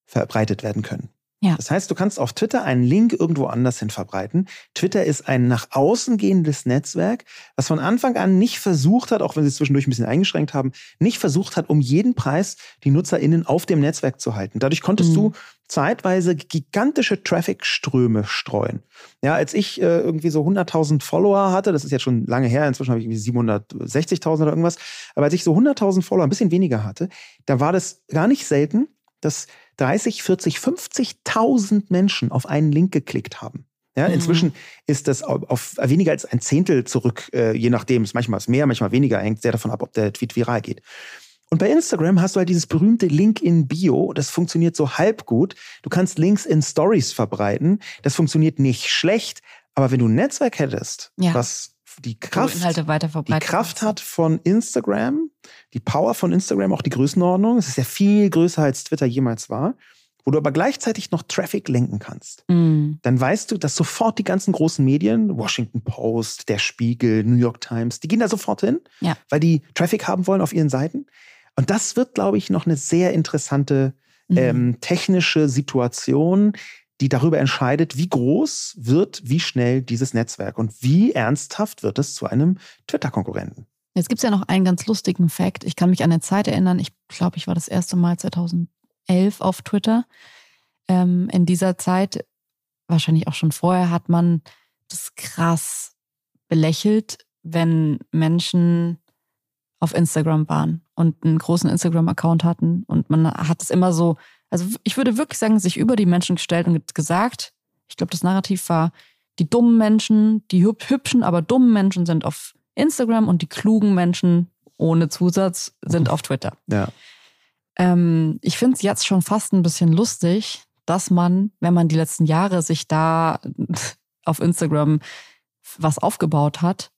verbreitet werden können. Ja. Das heißt, du kannst auf Twitter einen Link irgendwo anders hin verbreiten. Twitter ist ein nach außen gehendes Netzwerk, was von Anfang an nicht versucht hat, auch wenn sie es zwischendurch ein bisschen eingeschränkt haben, nicht versucht hat, um jeden Preis die NutzerInnen auf dem Netzwerk zu halten. Dadurch konntest mhm. du zeitweise gigantische Traffic-Ströme streuen. Ja, als ich äh, irgendwie so 100.000 Follower hatte, das ist jetzt schon lange her, inzwischen habe ich irgendwie 760.000 oder irgendwas, aber als ich so 100.000 Follower, ein bisschen weniger hatte, da war das gar nicht selten, dass 30, 40, 50.000 Menschen auf einen Link geklickt haben. Ja, mhm. inzwischen ist das auf weniger als ein Zehntel zurück, äh, je nachdem, ist manchmal ist mehr, manchmal weniger, hängt sehr davon ab, ob der Tweet viral geht. Und bei Instagram hast du halt dieses berühmte Link in Bio. Das funktioniert so halb gut. Du kannst Links in Stories verbreiten. Das funktioniert nicht schlecht. Aber wenn du ein Netzwerk hättest, ja. was die Kraft, die Kraft hat von Instagram, die Power von Instagram, auch die Größenordnung. Es ist ja viel größer als Twitter jemals war. Wo du aber gleichzeitig noch Traffic lenken kannst, mm. dann weißt du, dass sofort die ganzen großen Medien, Washington Post, der Spiegel, New York Times, die gehen da sofort hin, ja. weil die Traffic haben wollen auf ihren Seiten. Und das wird, glaube ich, noch eine sehr interessante mm. ähm, technische Situation, die darüber entscheidet, wie groß wird, wie schnell dieses Netzwerk und wie ernsthaft wird es zu einem Twitter-Konkurrenten. Jetzt gibt es ja noch einen ganz lustigen Fakt. Ich kann mich an eine Zeit erinnern, ich glaube, ich war das erste Mal 2011 auf Twitter. Ähm, in dieser Zeit, wahrscheinlich auch schon vorher, hat man das krass belächelt, wenn Menschen auf Instagram waren und einen großen Instagram-Account hatten. Und man hat es immer so also ich würde wirklich sagen, sich über die Menschen gestellt und gesagt, ich glaube, das Narrativ war, die dummen Menschen, die hübschen, aber dummen Menschen sind auf Instagram und die klugen Menschen ohne Zusatz sind auf Twitter. Ja. Ähm, ich finde es jetzt schon fast ein bisschen lustig, dass man, wenn man die letzten Jahre sich da auf Instagram was aufgebaut hat,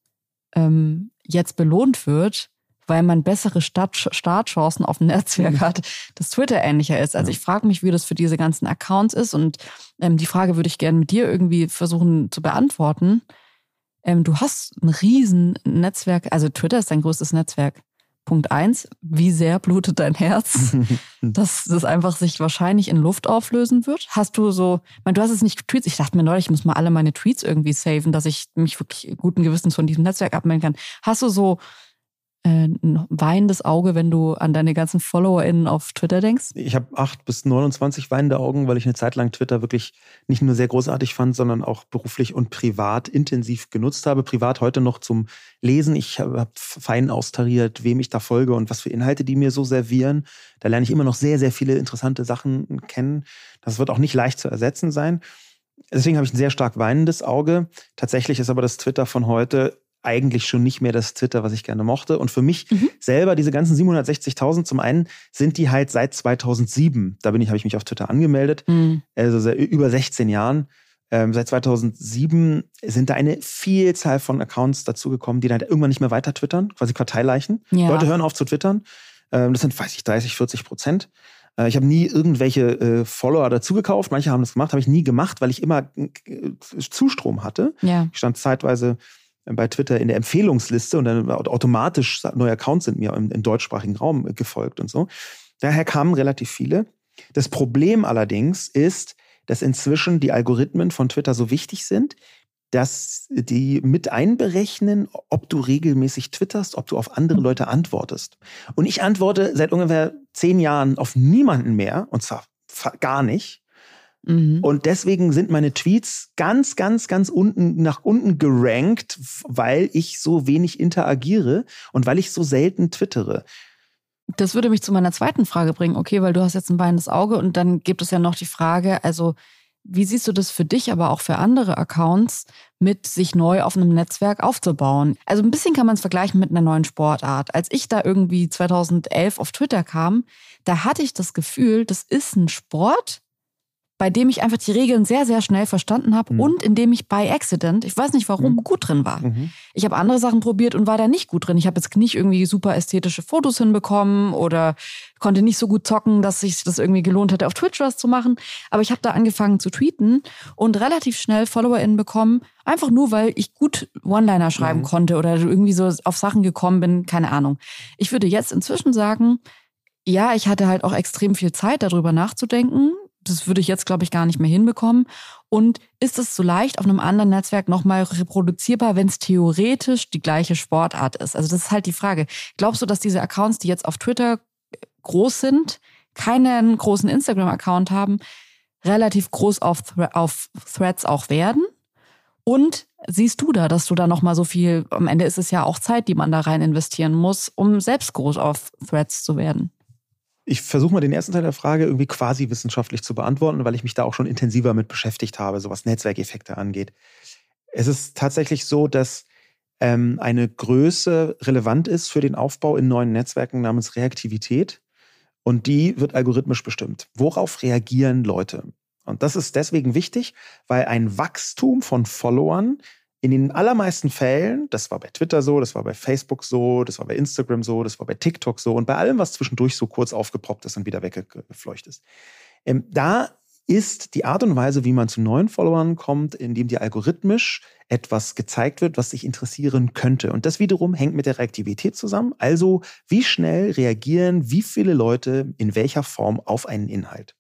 ähm, jetzt belohnt wird, weil man bessere Start Startchancen auf dem Netzwerk mhm. hat, das Twitter ähnlicher ist. Also ich frage mich, wie das für diese ganzen Accounts ist und ähm, die Frage würde ich gerne mit dir irgendwie versuchen zu beantworten. Ähm, du hast ein riesen Netzwerk, also Twitter ist dein größtes Netzwerk. Punkt eins, wie sehr blutet dein Herz, dass das einfach sich wahrscheinlich in Luft auflösen wird? Hast du so, ich meine, du hast es nicht getweets. Ich dachte mir neulich, ich muss mal alle meine Tweets irgendwie saven, dass ich mich wirklich guten Gewissens von diesem Netzwerk abmelden kann. Hast du so ein weinendes Auge, wenn du an deine ganzen FollowerInnen auf Twitter denkst? Ich habe acht bis 29 weinende Augen, weil ich eine Zeit lang Twitter wirklich nicht nur sehr großartig fand, sondern auch beruflich und privat intensiv genutzt habe. Privat heute noch zum Lesen. Ich habe fein austariert, wem ich da folge und was für Inhalte die mir so servieren. Da lerne ich immer noch sehr, sehr viele interessante Sachen kennen. Das wird auch nicht leicht zu ersetzen sein. Deswegen habe ich ein sehr stark weinendes Auge. Tatsächlich ist aber das Twitter von heute eigentlich schon nicht mehr das Twitter, was ich gerne mochte. Und für mich mhm. selber, diese ganzen 760.000, zum einen sind die halt seit 2007, da bin ich, habe ich mich auf Twitter angemeldet, mhm. also seit über 16 Jahren. Ähm, seit 2007 sind da eine Vielzahl von Accounts dazugekommen, die dann irgendwann nicht mehr weiter twittern, quasi Karteileichen. Ja. Leute hören auf zu twittern. Ähm, das sind, weiß ich, 30, 40 Prozent. Äh, ich habe nie irgendwelche äh, Follower dazugekauft. Manche haben das gemacht, habe ich nie gemacht, weil ich immer äh, Zustrom hatte. Ja. Ich stand zeitweise bei Twitter in der Empfehlungsliste und dann automatisch neue Accounts sind mir im, im deutschsprachigen Raum gefolgt und so. Daher kamen relativ viele. Das Problem allerdings ist, dass inzwischen die Algorithmen von Twitter so wichtig sind, dass die mit einberechnen, ob du regelmäßig twitterst, ob du auf andere Leute antwortest. Und ich antworte seit ungefähr zehn Jahren auf niemanden mehr, und zwar gar nicht. Mhm. Und deswegen sind meine Tweets ganz, ganz, ganz unten nach unten gerankt, weil ich so wenig interagiere und weil ich so selten twittere. Das würde mich zu meiner zweiten Frage bringen. Okay, weil du hast jetzt ein weinendes Auge und dann gibt es ja noch die Frage, also wie siehst du das für dich, aber auch für andere Accounts, mit sich neu auf einem Netzwerk aufzubauen? Also ein bisschen kann man es vergleichen mit einer neuen Sportart. Als ich da irgendwie 2011 auf Twitter kam, da hatte ich das Gefühl, das ist ein Sport, bei dem ich einfach die Regeln sehr, sehr schnell verstanden habe mhm. und in dem ich bei Accident, ich weiß nicht warum, mhm. gut drin war. Mhm. Ich habe andere Sachen probiert und war da nicht gut drin. Ich habe jetzt nicht irgendwie super ästhetische Fotos hinbekommen oder konnte nicht so gut zocken, dass sich das irgendwie gelohnt hätte, auf Twitch was zu machen. Aber ich habe da angefangen zu tweeten und relativ schnell FollowerInnen bekommen, einfach nur, weil ich gut One-Liner schreiben mhm. konnte oder irgendwie so auf Sachen gekommen bin, keine Ahnung. Ich würde jetzt inzwischen sagen, ja, ich hatte halt auch extrem viel Zeit, darüber nachzudenken das würde ich jetzt, glaube ich, gar nicht mehr hinbekommen. Und ist es so leicht auf einem anderen Netzwerk nochmal reproduzierbar, wenn es theoretisch die gleiche Sportart ist? Also das ist halt die Frage. Glaubst du, dass diese Accounts, die jetzt auf Twitter groß sind, keinen großen Instagram-Account haben, relativ groß auf, auf Threads auch werden? Und siehst du da, dass du da nochmal so viel, am Ende ist es ja auch Zeit, die man da rein investieren muss, um selbst groß auf Threads zu werden? Ich versuche mal den ersten Teil der Frage irgendwie quasi wissenschaftlich zu beantworten, weil ich mich da auch schon intensiver mit beschäftigt habe, so was Netzwerkeffekte angeht. Es ist tatsächlich so, dass ähm, eine Größe relevant ist für den Aufbau in neuen Netzwerken namens Reaktivität. Und die wird algorithmisch bestimmt. Worauf reagieren Leute? Und das ist deswegen wichtig, weil ein Wachstum von Followern in den allermeisten Fällen, das war bei Twitter so, das war bei Facebook so, das war bei Instagram so, das war bei TikTok so und bei allem, was zwischendurch so kurz aufgepoppt ist und wieder weggefleucht ist. Ähm, da ist die Art und Weise, wie man zu neuen Followern kommt, indem dir algorithmisch etwas gezeigt wird, was dich interessieren könnte. Und das wiederum hängt mit der Reaktivität zusammen. Also, wie schnell reagieren wie viele Leute in welcher Form auf einen Inhalt.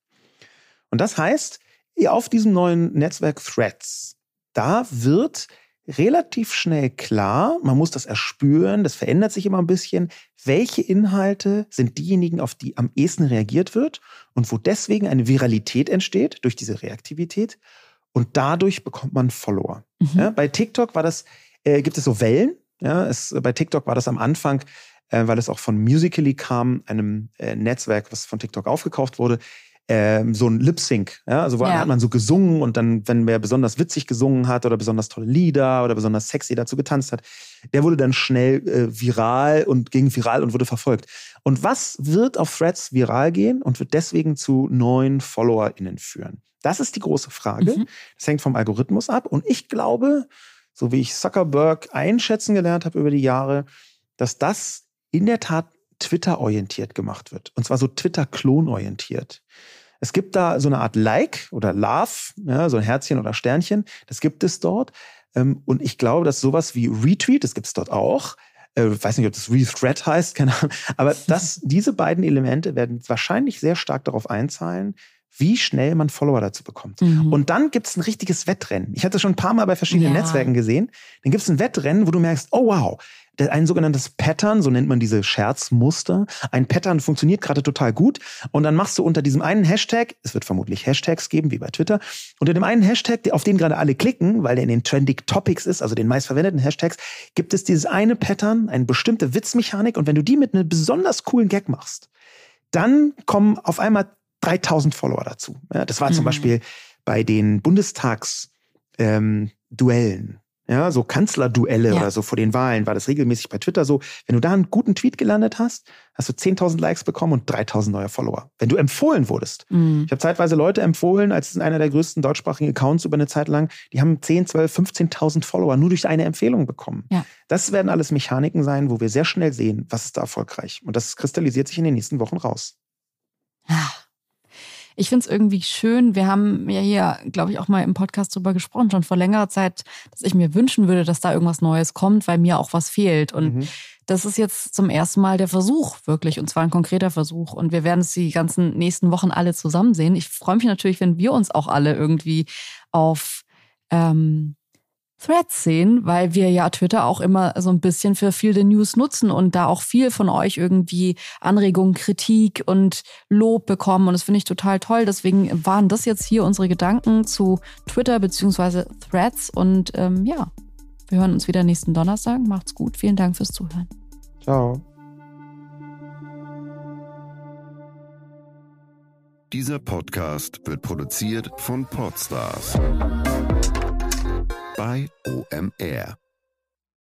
Und das heißt, auf diesem neuen Netzwerk Threads, da wird relativ schnell klar, man muss das erspüren, das verändert sich immer ein bisschen, welche Inhalte sind diejenigen, auf die am ehesten reagiert wird und wo deswegen eine Viralität entsteht durch diese Reaktivität und dadurch bekommt man Follower. Mhm. Ja, bei TikTok war das, äh, gibt es so Wellen. Ja, es, bei TikTok war das am Anfang, äh, weil es auch von Musically kam, einem äh, Netzwerk, was von TikTok aufgekauft wurde, ähm, so ein Lip Sync. Ja? Also wo ja. hat man so gesungen und dann, wenn wer besonders witzig gesungen hat oder besonders tolle Lieder oder besonders sexy dazu getanzt hat, der wurde dann schnell äh, viral und ging viral und wurde verfolgt. Und was wird auf Threads viral gehen und wird deswegen zu neuen FollowerInnen führen? Das ist die große Frage. Mhm. Das hängt vom Algorithmus ab. Und ich glaube, so wie ich Zuckerberg einschätzen gelernt habe über die Jahre, dass das in der Tat Twitter-orientiert gemacht wird. Und zwar so Twitter-Klon-orientiert. Es gibt da so eine Art Like oder Love, ja, so ein Herzchen oder Sternchen. Das gibt es dort. Ähm, und ich glaube, dass sowas wie Retweet, das gibt es dort auch. Ich äh, weiß nicht, ob das Rethread heißt, keine Ahnung. Aber das, diese beiden Elemente werden wahrscheinlich sehr stark darauf einzahlen, wie schnell man Follower dazu bekommt. Mhm. Und dann gibt es ein richtiges Wettrennen. Ich hatte das schon ein paar Mal bei verschiedenen ja. Netzwerken gesehen. Dann gibt es ein Wettrennen, wo du merkst, oh wow, ein sogenanntes Pattern, so nennt man diese Scherzmuster. Ein Pattern funktioniert gerade total gut. Und dann machst du unter diesem einen Hashtag, es wird vermutlich Hashtags geben, wie bei Twitter, unter dem einen Hashtag, auf den gerade alle klicken, weil der in den Trending Topics ist, also den meistverwendeten Hashtags, gibt es dieses eine Pattern, eine bestimmte Witzmechanik. Und wenn du die mit einem besonders coolen Gag machst, dann kommen auf einmal 3000 Follower dazu. Ja, das war mhm. zum Beispiel bei den Bundestagsduellen. Ähm, ja, so Kanzlerduelle ja. oder so vor den Wahlen war das regelmäßig bei Twitter so. Wenn du da einen guten Tweet gelandet hast, hast du 10.000 Likes bekommen und 3.000 neue Follower. Wenn du empfohlen wurdest. Mhm. Ich habe zeitweise Leute empfohlen, als einer der größten deutschsprachigen Accounts über eine Zeit lang, die haben 10, 12, 15.000 Follower nur durch eine Empfehlung bekommen. Ja. Das werden alles Mechaniken sein, wo wir sehr schnell sehen, was ist da erfolgreich. Und das kristallisiert sich in den nächsten Wochen raus. Ja. Ich finde es irgendwie schön. Wir haben ja hier, glaube ich, auch mal im Podcast drüber gesprochen, schon vor längerer Zeit, dass ich mir wünschen würde, dass da irgendwas Neues kommt, weil mir auch was fehlt. Und mhm. das ist jetzt zum ersten Mal der Versuch, wirklich, und zwar ein konkreter Versuch. Und wir werden es die ganzen nächsten Wochen alle zusammen sehen. Ich freue mich natürlich, wenn wir uns auch alle irgendwie auf ähm, Threads sehen, weil wir ja Twitter auch immer so ein bisschen für viele News nutzen und da auch viel von euch irgendwie Anregungen, Kritik und Lob bekommen. Und das finde ich total toll. Deswegen waren das jetzt hier unsere Gedanken zu Twitter beziehungsweise Threads. Und ähm, ja, wir hören uns wieder nächsten Donnerstag. Macht's gut. Vielen Dank fürs Zuhören. Ciao. Dieser Podcast wird produziert von Podstars bei OMR.